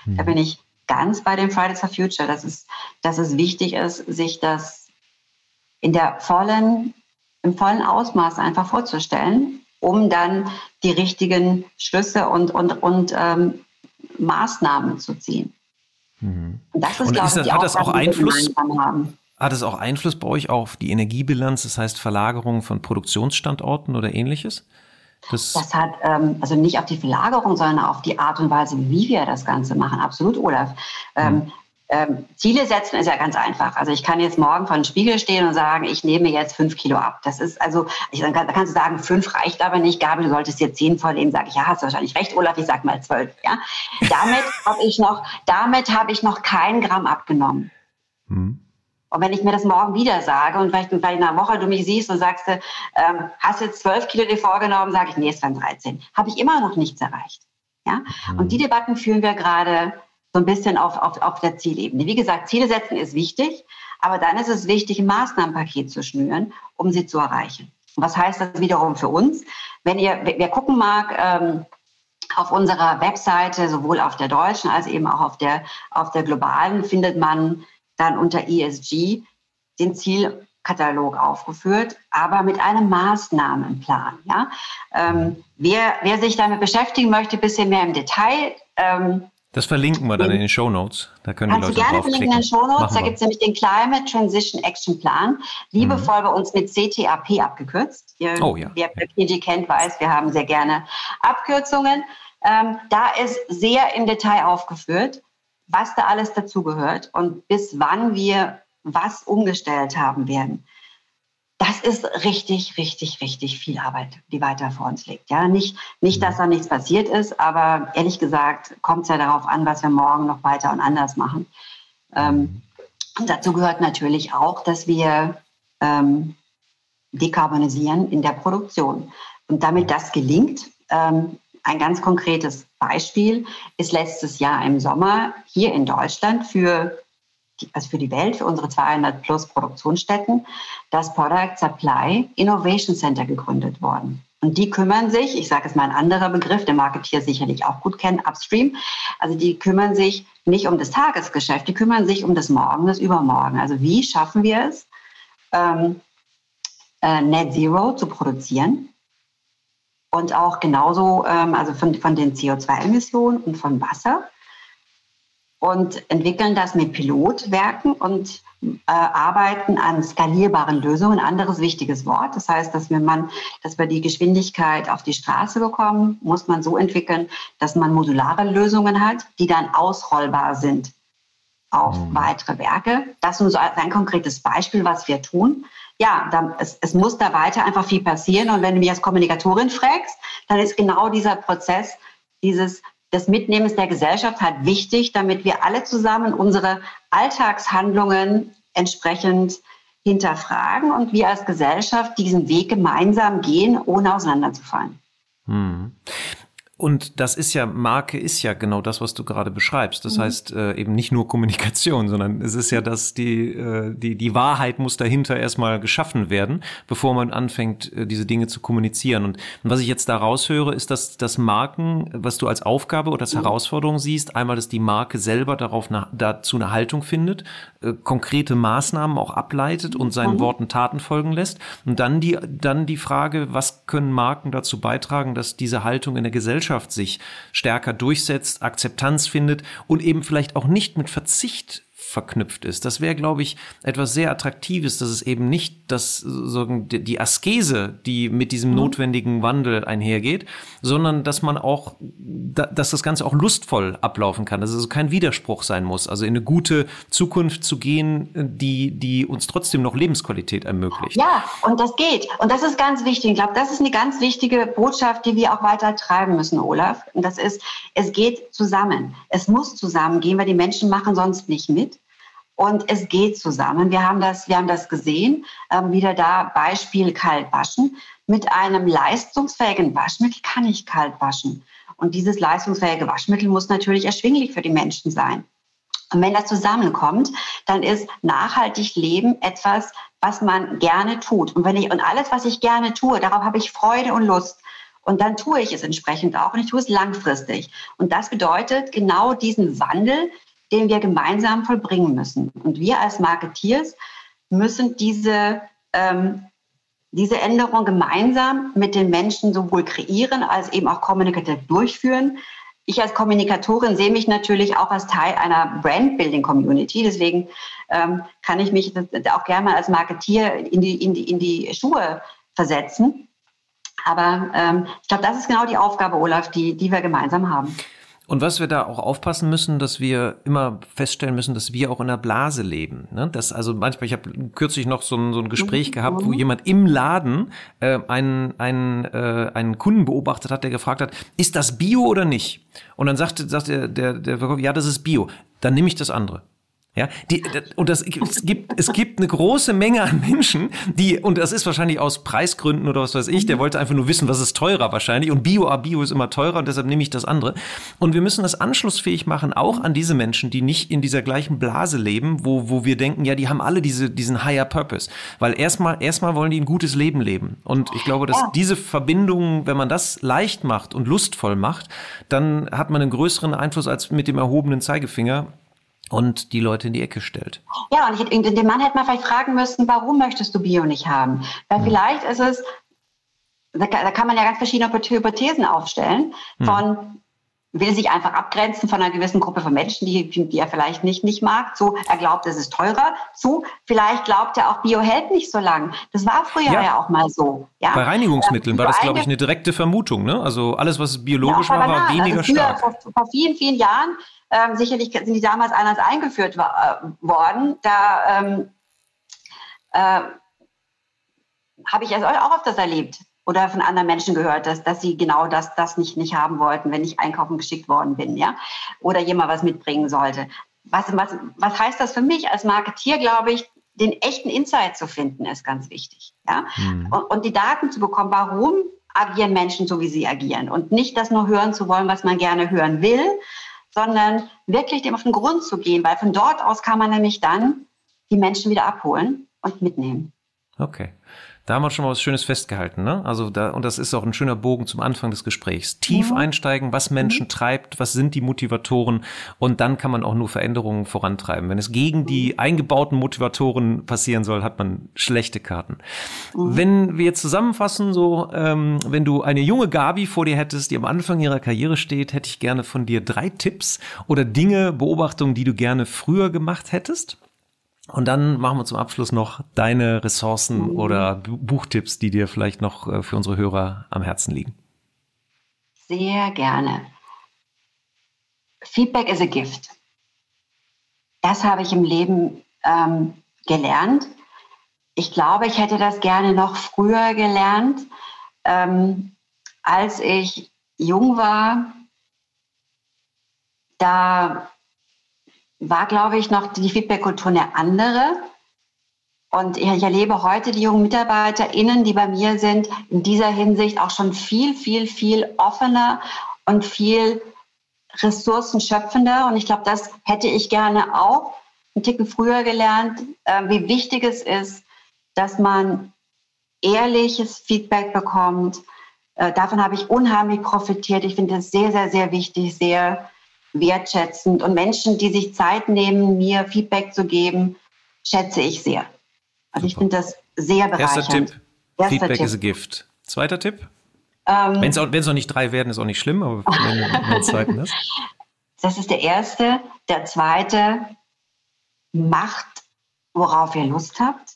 Da bin ich ganz bei den Fridays for Future, dass es, dass es wichtig ist, sich das in der vollen, im vollen Ausmaß einfach vorzustellen, um dann die richtigen Schlüsse und, und, und ähm, Maßnahmen zu ziehen. Mhm. Und das ist, und glaube ist das, ich, hat das auch Einfluss? Hat es auch Einfluss bei euch auf die Energiebilanz, das heißt Verlagerung von Produktionsstandorten oder ähnliches? Das, das hat ähm, also nicht auf die Verlagerung, sondern auf die Art und Weise, wie wir das Ganze machen. Absolut, Olaf. Ähm, mhm. Ähm, Ziele setzen ist ja ganz einfach. Also ich kann jetzt morgen vor dem Spiegel stehen und sagen, ich nehme jetzt fünf Kilo ab. Das ist also, ich, da kannst du sagen, fünf reicht aber nicht. Gabi, du solltest jetzt zehn vornehmen. Sage ich, ja, hast du wahrscheinlich recht, Olaf. Ich sag mal zwölf. Ja, damit habe ich noch, damit habe ich noch kein Gramm abgenommen. Mhm. Und wenn ich mir das morgen wieder sage und vielleicht, vielleicht in einer Woche du mich siehst und sagst, ähm, hast jetzt zwölf Kilo dir vorgenommen, sage ich, nee, es waren 13. Habe ich immer noch nichts erreicht. Ja? Mhm. Und die Debatten führen wir gerade so ein bisschen auf, auf, auf der Zielebene. Wie gesagt, Ziele setzen ist wichtig, aber dann ist es wichtig, ein Maßnahmenpaket zu schnüren, um sie zu erreichen. Und was heißt das wiederum für uns? Wenn ihr, wer gucken mag, ähm, auf unserer Webseite, sowohl auf der deutschen als eben auch auf der, auf der globalen, findet man dann unter ESG den Zielkatalog aufgeführt, aber mit einem Maßnahmenplan. Ja? Ähm, wer, wer sich damit beschäftigen möchte, ein bisschen mehr im Detail. Ähm, das verlinken wir dann in den Show Notes. Da können Kannst die Leute du gerne verlinken in den Show Notes. Da gibt es nämlich den Climate Transition Action Plan, liebevoll mhm. bei uns mit CTAP abgekürzt. Ihr, oh ja. Wer PG kennt, weiß, wir haben sehr gerne Abkürzungen. Ähm, da ist sehr im Detail aufgeführt, was da alles dazugehört und bis wann wir was umgestellt haben werden. Das ist richtig, richtig, richtig viel Arbeit, die weiter vor uns liegt. Ja, nicht, nicht, dass da nichts passiert ist, aber ehrlich gesagt kommt es ja darauf an, was wir morgen noch weiter und anders machen. Ähm, und dazu gehört natürlich auch, dass wir ähm, dekarbonisieren in der Produktion. Und damit das gelingt, ähm, ein ganz konkretes Beispiel ist letztes Jahr im Sommer hier in Deutschland für die, also für die Welt, für unsere 200 plus Produktionsstätten, das Product Supply Innovation Center gegründet worden. Und die kümmern sich, ich sage es mal ein anderer Begriff, der Marketeer sicherlich auch gut kennt, Upstream. Also die kümmern sich nicht um das Tagesgeschäft, die kümmern sich um das Morgen, das Übermorgen. Also wie schaffen wir es, ähm, äh, Net Zero zu produzieren? Und auch genauso, ähm, also von, von den CO2-Emissionen und von Wasser und entwickeln das mit Pilotwerken und äh, arbeiten an skalierbaren Lösungen. Anderes wichtiges Wort. Das heißt, dass wir, man, dass wir die Geschwindigkeit auf die Straße bekommen, muss man so entwickeln, dass man modulare Lösungen hat, die dann ausrollbar sind auf mhm. weitere Werke. Das ist ein konkretes Beispiel, was wir tun ja, da, es, es muss da weiter einfach viel passieren. Und wenn du mich als Kommunikatorin fragst, dann ist genau dieser Prozess, dieses des Mitnehmens der Gesellschaft halt wichtig, damit wir alle zusammen unsere Alltagshandlungen entsprechend hinterfragen und wir als Gesellschaft diesen Weg gemeinsam gehen, ohne auseinanderzufallen. Hm. Und das ist ja, Marke ist ja genau das, was du gerade beschreibst. Das mhm. heißt äh, eben nicht nur Kommunikation, sondern es ist ja, dass die, äh, die, die Wahrheit muss dahinter erstmal geschaffen werden, bevor man anfängt, äh, diese Dinge zu kommunizieren. Und, und was ich jetzt da raushöre, ist, dass, dass Marken, was du als Aufgabe oder als mhm. Herausforderung siehst, einmal, dass die Marke selber darauf na, dazu eine Haltung findet, äh, konkrete Maßnahmen auch ableitet und seinen mhm. Worten Taten folgen lässt. Und dann die, dann die Frage, was können Marken dazu beitragen, dass diese Haltung in der Gesellschaft Gesellschaft sich stärker durchsetzt, Akzeptanz findet und eben vielleicht auch nicht mit Verzicht verknüpft ist. Das wäre, glaube ich, etwas sehr Attraktives, dass es eben nicht das, sagen, die Askese, die mit diesem mhm. notwendigen Wandel einhergeht, sondern dass man auch, dass das Ganze auch lustvoll ablaufen kann, dass es also kein Widerspruch sein muss, also in eine gute Zukunft zu gehen, die, die uns trotzdem noch Lebensqualität ermöglicht. Ja, und das geht. Und das ist ganz wichtig. Ich glaube, das ist eine ganz wichtige Botschaft, die wir auch weiter treiben müssen, Olaf. Und das ist, es geht zusammen. Es muss zusammengehen, weil die Menschen machen sonst nicht mit. Und es geht zusammen. Wir haben das, wir haben das gesehen. Ähm, wieder da Beispiel kalt waschen. Mit einem leistungsfähigen Waschmittel kann ich kalt waschen. Und dieses leistungsfähige Waschmittel muss natürlich erschwinglich für die Menschen sein. Und wenn das zusammenkommt, dann ist nachhaltig Leben etwas, was man gerne tut. Und wenn ich, und alles, was ich gerne tue, darauf habe ich Freude und Lust. Und dann tue ich es entsprechend auch und ich tue es langfristig. Und das bedeutet genau diesen Wandel den wir gemeinsam vollbringen müssen. Und wir als Marketeers müssen diese, ähm, diese Änderung gemeinsam mit den Menschen sowohl kreieren als eben auch kommunikativ durchführen. Ich als Kommunikatorin sehe mich natürlich auch als Teil einer Brand-Building-Community. Deswegen ähm, kann ich mich auch gerne mal als Marketier in die, in die, in die Schuhe versetzen. Aber ähm, ich glaube, das ist genau die Aufgabe, Olaf, die, die wir gemeinsam haben. Und was wir da auch aufpassen müssen, dass wir immer feststellen müssen, dass wir auch in einer Blase leben. Ne? Das also manchmal, ich habe kürzlich noch so ein, so ein Gespräch mhm. gehabt, wo jemand im Laden äh, einen, einen, äh, einen Kunden beobachtet hat, der gefragt hat, ist das Bio oder nicht? Und dann sagte, sagte der, der Verkäufer, ja, das ist Bio. Dann nehme ich das andere. Ja, die, und das, es gibt, es gibt eine große Menge an Menschen, die, und das ist wahrscheinlich aus Preisgründen oder was weiß ich, der wollte einfach nur wissen, was ist teurer wahrscheinlich. Und Bio, ah, Bio ist immer teurer und deshalb nehme ich das andere. Und wir müssen das anschlussfähig machen, auch an diese Menschen, die nicht in dieser gleichen Blase leben, wo, wo wir denken, ja, die haben alle diese, diesen higher purpose. Weil erstmal, erstmal wollen die ein gutes Leben leben. Und ich glaube, dass diese Verbindung, wenn man das leicht macht und lustvoll macht, dann hat man einen größeren Einfluss als mit dem erhobenen Zeigefinger und die Leute in die Ecke stellt. Ja, und ich, den Mann hätte man vielleicht fragen müssen, warum möchtest du Bio nicht haben? Weil hm. vielleicht ist es, da, da, kann man ja ganz verschiedene Hypothesen aufstellen, hm. von hm. will sich einfach abgrenzen von einer gewissen Gruppe von Menschen, die, die er vielleicht nicht, nicht mag, zu er glaubt, es ist teurer, zu vielleicht glaubt er auch, Bio hält nicht so lang. Das war früher ja, ja auch mal so. Ja? Bei Reinigungsmitteln ähm, war das, glaube ich, eine direkte Vermutung. Ne? Also alles, was biologisch ja, war, war weniger also stark. Vor, vor vielen, vielen Jahren ähm, sicherlich sind die damals anders eingeführt äh, worden. Da ähm, äh, habe ich also auch oft das erlebt oder von anderen Menschen gehört, dass, dass sie genau das, das nicht, nicht haben wollten, wenn ich einkaufen geschickt worden bin, ja, oder jemand was mitbringen sollte. Was, was, was heißt das für mich als Marketier, glaube ich, den echten Insight zu finden, ist ganz wichtig. Ja? Mhm. Und, und, die Daten zu bekommen, warum agieren Menschen so, wie sie agieren. Und nicht das nur hören zu wollen, was man gerne hören will, sondern wirklich dem auf den Grund zu gehen, weil von dort aus kann man nämlich dann die Menschen wieder abholen und mitnehmen. Okay. Da haben wir schon mal was Schönes festgehalten, ne? Also da, und das ist auch ein schöner Bogen zum Anfang des Gesprächs. Tief mhm. einsteigen, was Menschen mhm. treibt, was sind die Motivatoren und dann kann man auch nur Veränderungen vorantreiben. Wenn es gegen die mhm. eingebauten Motivatoren passieren soll, hat man schlechte Karten. Mhm. Wenn wir jetzt zusammenfassen, so, ähm, wenn du eine junge Gabi vor dir hättest, die am Anfang ihrer Karriere steht, hätte ich gerne von dir drei Tipps oder Dinge, Beobachtungen, die du gerne früher gemacht hättest. Und dann machen wir zum Abschluss noch deine Ressourcen mhm. oder Buchtipps, die dir vielleicht noch äh, für unsere Hörer am Herzen liegen. Sehr gerne. Feedback is a gift. Das habe ich im Leben ähm, gelernt. Ich glaube, ich hätte das gerne noch früher gelernt. Ähm, als ich jung war, da war, glaube ich, noch die Feedback-Kultur eine andere. Und ich erlebe heute die jungen MitarbeiterInnen, die bei mir sind, in dieser Hinsicht auch schon viel, viel, viel offener und viel ressourcenschöpfender. Und ich glaube, das hätte ich gerne auch einen Ticken früher gelernt, äh, wie wichtig es ist, dass man ehrliches Feedback bekommt. Äh, davon habe ich unheimlich profitiert. Ich finde das sehr, sehr, sehr wichtig, sehr wertschätzend. Und Menschen, die sich Zeit nehmen, mir Feedback zu geben, schätze ich sehr. Also Super. ich finde das sehr bereichernd. Erster Tipp, Erster Feedback Tipp. is a gift. Zweiter Tipp? Ähm, wenn es auch, noch nicht drei werden, ist auch nicht schlimm, aber wenn du den zweiten hast. Das ist der erste. Der zweite, macht, worauf ihr Lust habt.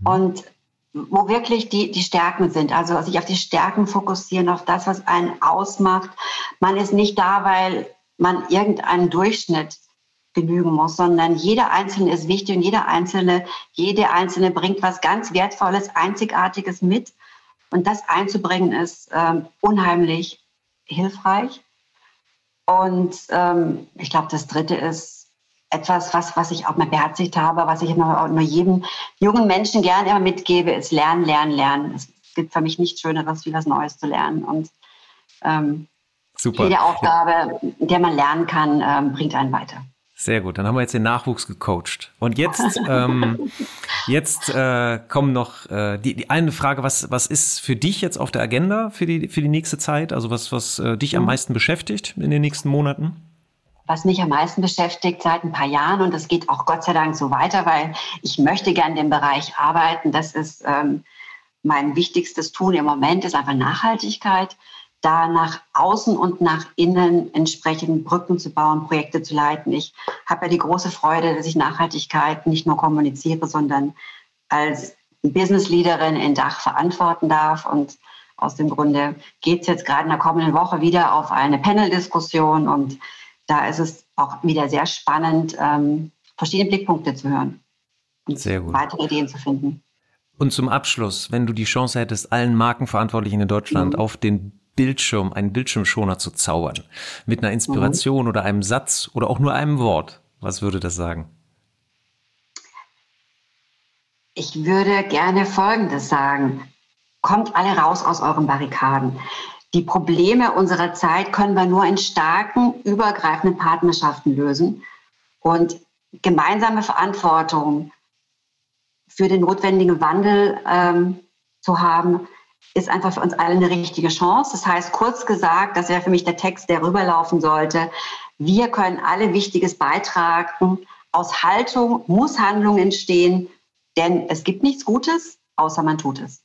Mhm. Und wo wirklich die, die Stärken sind. Also sich auf die Stärken fokussieren, auf das, was einen ausmacht. Man ist nicht da, weil man irgendeinen Durchschnitt genügen muss, sondern jeder Einzelne ist wichtig und jeder Einzelne, jede Einzelne bringt was ganz Wertvolles, Einzigartiges mit. Und das einzubringen ist ähm, unheimlich hilfreich. Und ähm, ich glaube, das Dritte ist etwas, was, was ich auch mal beherzigt habe, was ich immer nur jedem jungen Menschen gerne immer mitgebe, ist lernen, lernen, lernen. Es gibt für mich nichts Schöneres, wie was Neues zu lernen. Und ähm, Super. Jede Aufgabe, der man lernen kann, ähm, bringt einen weiter. Sehr gut, dann haben wir jetzt den Nachwuchs gecoacht. Und jetzt, ähm, jetzt äh, kommen noch äh, die, die eine Frage, was, was ist für dich jetzt auf der Agenda für die, für die nächste Zeit? Also was, was äh, dich am mhm. meisten beschäftigt in den nächsten Monaten? was mich am meisten beschäftigt seit ein paar Jahren und das geht auch Gott sei Dank so weiter, weil ich möchte gerne in dem Bereich arbeiten. Das ist ähm, mein wichtigstes Tun im Moment, ist einfach Nachhaltigkeit. Da nach außen und nach innen entsprechend Brücken zu bauen, Projekte zu leiten. Ich habe ja die große Freude, dass ich Nachhaltigkeit nicht nur kommuniziere, sondern als Business Leaderin in Dach verantworten darf und aus dem Grunde geht es jetzt gerade in der kommenden Woche wieder auf eine Panel-Diskussion und da ist es auch wieder sehr spannend, ähm, verschiedene Blickpunkte zu hören und weitere Ideen zu finden. Und zum Abschluss, wenn du die Chance hättest, allen Markenverantwortlichen in Deutschland mhm. auf den Bildschirm, einen Bildschirmschoner zu zaubern, mit einer Inspiration mhm. oder einem Satz oder auch nur einem Wort, was würde das sagen? Ich würde gerne Folgendes sagen. Kommt alle raus aus euren Barrikaden. Die Probleme unserer Zeit können wir nur in starken, übergreifenden Partnerschaften lösen. Und gemeinsame Verantwortung für den notwendigen Wandel ähm, zu haben, ist einfach für uns alle eine richtige Chance. Das heißt, kurz gesagt, das wäre für mich der Text, der rüberlaufen sollte. Wir können alle Wichtiges beitragen. Aus Haltung muss Handlung entstehen, denn es gibt nichts Gutes, außer man tut es.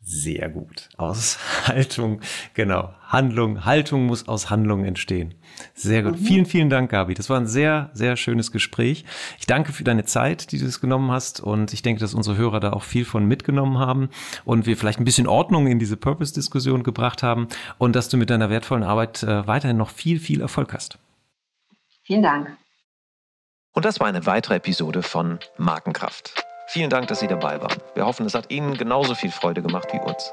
Sehr gut. Aus Haltung, genau. Handlung, Haltung muss aus Handlung entstehen. Sehr gut. Mhm. Vielen, vielen Dank, Gabi. Das war ein sehr, sehr schönes Gespräch. Ich danke für deine Zeit, die du es genommen hast. Und ich denke, dass unsere Hörer da auch viel von mitgenommen haben und wir vielleicht ein bisschen Ordnung in diese Purpose-Diskussion gebracht haben und dass du mit deiner wertvollen Arbeit äh, weiterhin noch viel, viel Erfolg hast. Vielen Dank. Und das war eine weitere Episode von Markenkraft. Vielen Dank, dass Sie dabei waren. Wir hoffen, es hat Ihnen genauso viel Freude gemacht wie uns.